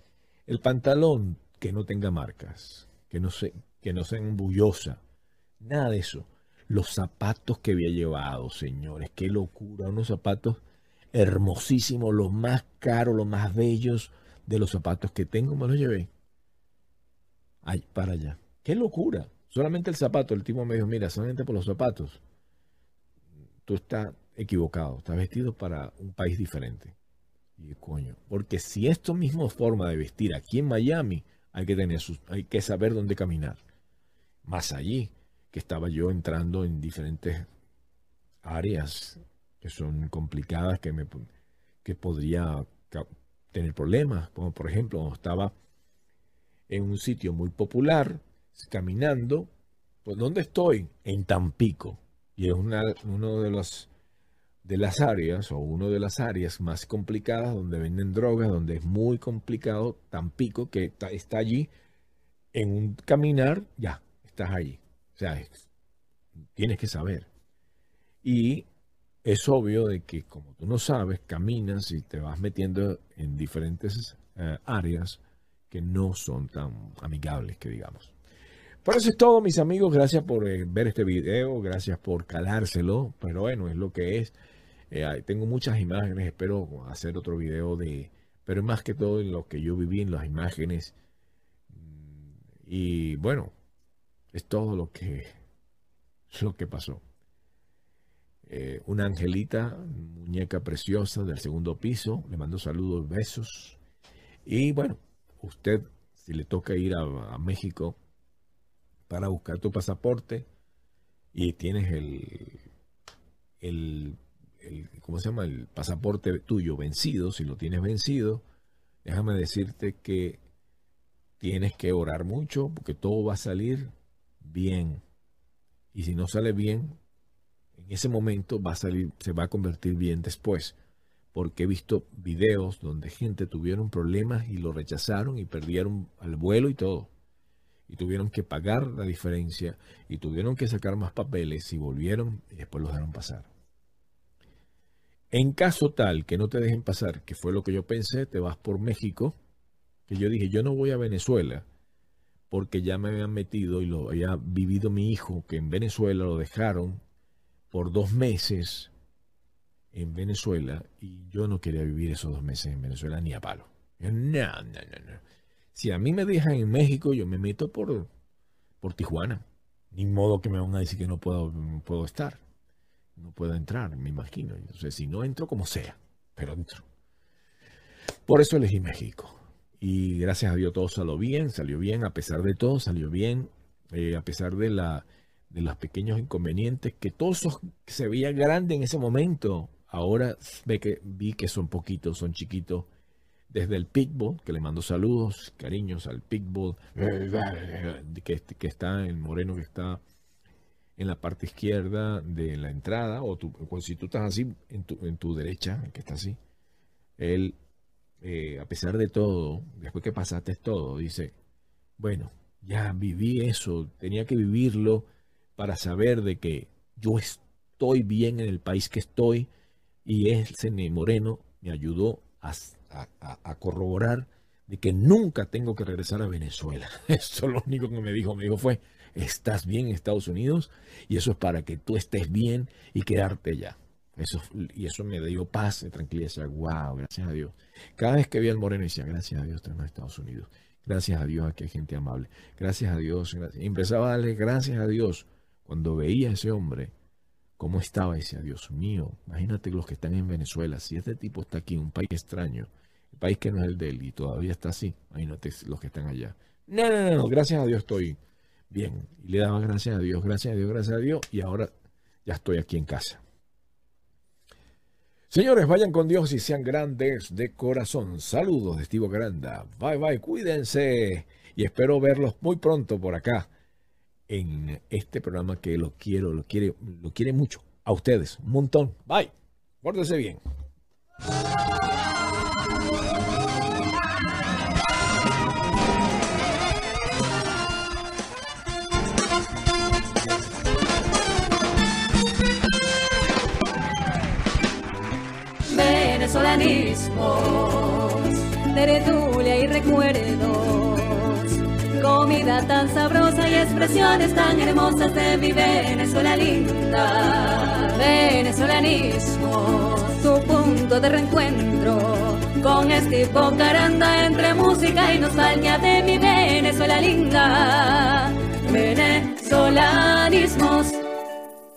El pantalón que no tenga marcas, que no, se, que no sea embullosa, nada de eso. Los zapatos que había llevado, señores, qué locura. Unos zapatos hermosísimos, los más caros, los más bellos de los zapatos que tengo, me los llevé. Ay, para allá. Qué locura. Solamente el zapato, el tipo me dijo, mira, solamente por los zapatos. Tú estás equivocado, estás vestido para un país diferente. Y coño, porque si esto mismo forma de vestir aquí en Miami, hay que tener sus, hay que saber dónde caminar. Más allí, que estaba yo entrando en diferentes áreas que son complicadas, que me que podría tener problemas, como por ejemplo, estaba en un sitio muy popular, caminando, pues ¿dónde estoy? En Tampico. Y es una, uno de los de las áreas o uno de las áreas más complicadas donde venden drogas, donde es muy complicado Tampico, que está, está allí en un caminar, ya, estás allí. O sea, es- tienes que saber. Y es obvio de que como tú no sabes, caminas y te vas metiendo en diferentes eh, áreas que no son tan amigables, que digamos. Por eso es todo, mis amigos. Gracias por eh, ver este video, gracias por calárselo, pero bueno, es lo que es. Eh, tengo muchas imágenes, espero hacer otro video de, pero más que todo en lo que yo viví en las imágenes. Y bueno, es todo lo que, lo que pasó. Eh, una angelita, muñeca preciosa del segundo piso, le mando saludos, besos. Y bueno, usted, si le toca ir a México para buscar tu pasaporte y tienes el, el, ¿cómo se llama? El pasaporte tuyo vencido, si lo tienes vencido, déjame decirte que tienes que orar mucho porque todo va a salir bien. Y si no sale bien, en ese momento va a salir, se va a convertir bien después. Porque he visto videos donde gente tuvieron problemas y lo rechazaron y perdieron al vuelo y todo. Y tuvieron que pagar la diferencia y tuvieron que sacar más papeles y volvieron y después los dejaron pasar. En caso tal que no te dejen pasar, que fue lo que yo pensé, te vas por México, que yo dije, yo no voy a Venezuela porque ya me habían metido y lo había vivido mi hijo, que en Venezuela lo dejaron por dos meses en Venezuela y yo no quería vivir esos dos meses en Venezuela ni a palo. No, no, no, no. Si a mí me dejan en México, yo me meto por, por Tijuana. Ni modo que me van a decir que no puedo, puedo estar. No puedo entrar, me imagino. Entonces, si no entro, como sea, pero entro. Por eso elegí México. Y gracias a Dios todo salió bien, salió bien, a pesar de todo, salió bien, eh, a pesar de, la, de los pequeños inconvenientes, que todos se veía grande en ese momento, ahora ve que, vi que son poquitos, son chiquitos. Desde el Pitbull, que le mando saludos, cariños al Pitbull, que, que está, el moreno que está en la parte izquierda de la entrada, o tú, pues si tú estás así, en tu, en tu derecha, que está así, él, eh, a pesar de todo, después que pasaste todo, dice, bueno, ya viví eso, tenía que vivirlo para saber de que yo estoy bien en el país que estoy, y ese moreno me ayudó a, a, corroborar de que nunca tengo que regresar a Venezuela. Eso lo único que me dijo, me dijo fue, estás bien en Estados Unidos y eso es para que tú estés bien y quedarte ya. Eso, y eso me dio paz y tranquilidad. Decía, wow, gracias a Dios. Cada vez que vi al moreno decía, gracias a Dios, en Estados Unidos. Gracias a Dios, aquí hay gente amable. Gracias a Dios. gracias. Y empezaba a darle gracias a Dios cuando veía a ese hombre cómo estaba. Decía, Dios mío, imagínate los que están en Venezuela. Si este tipo está aquí, un país extraño, país que no es el de él y todavía está así, imagínate los que están allá. No, no, no, no, gracias a Dios estoy bien. Y le daba gracias a Dios, gracias a Dios, gracias a Dios. Y ahora ya estoy aquí en casa. Señores, vayan con Dios y sean grandes de corazón. Saludos de Estivo Granda. Bye bye, cuídense. Y espero verlos muy pronto por acá en este programa que lo quiero, lo quiere, lo quiere mucho. A ustedes, un montón. Bye. Pórtense bien. Venezolanismos, tertulia y recuerdos, comida tan sabrosa y expresiones tan hermosas de mi Venezuela linda. Venezolanismos, tu punto de reencuentro con este Caranda entre música y nostalgia de mi Venezuela linda. Venezolanismos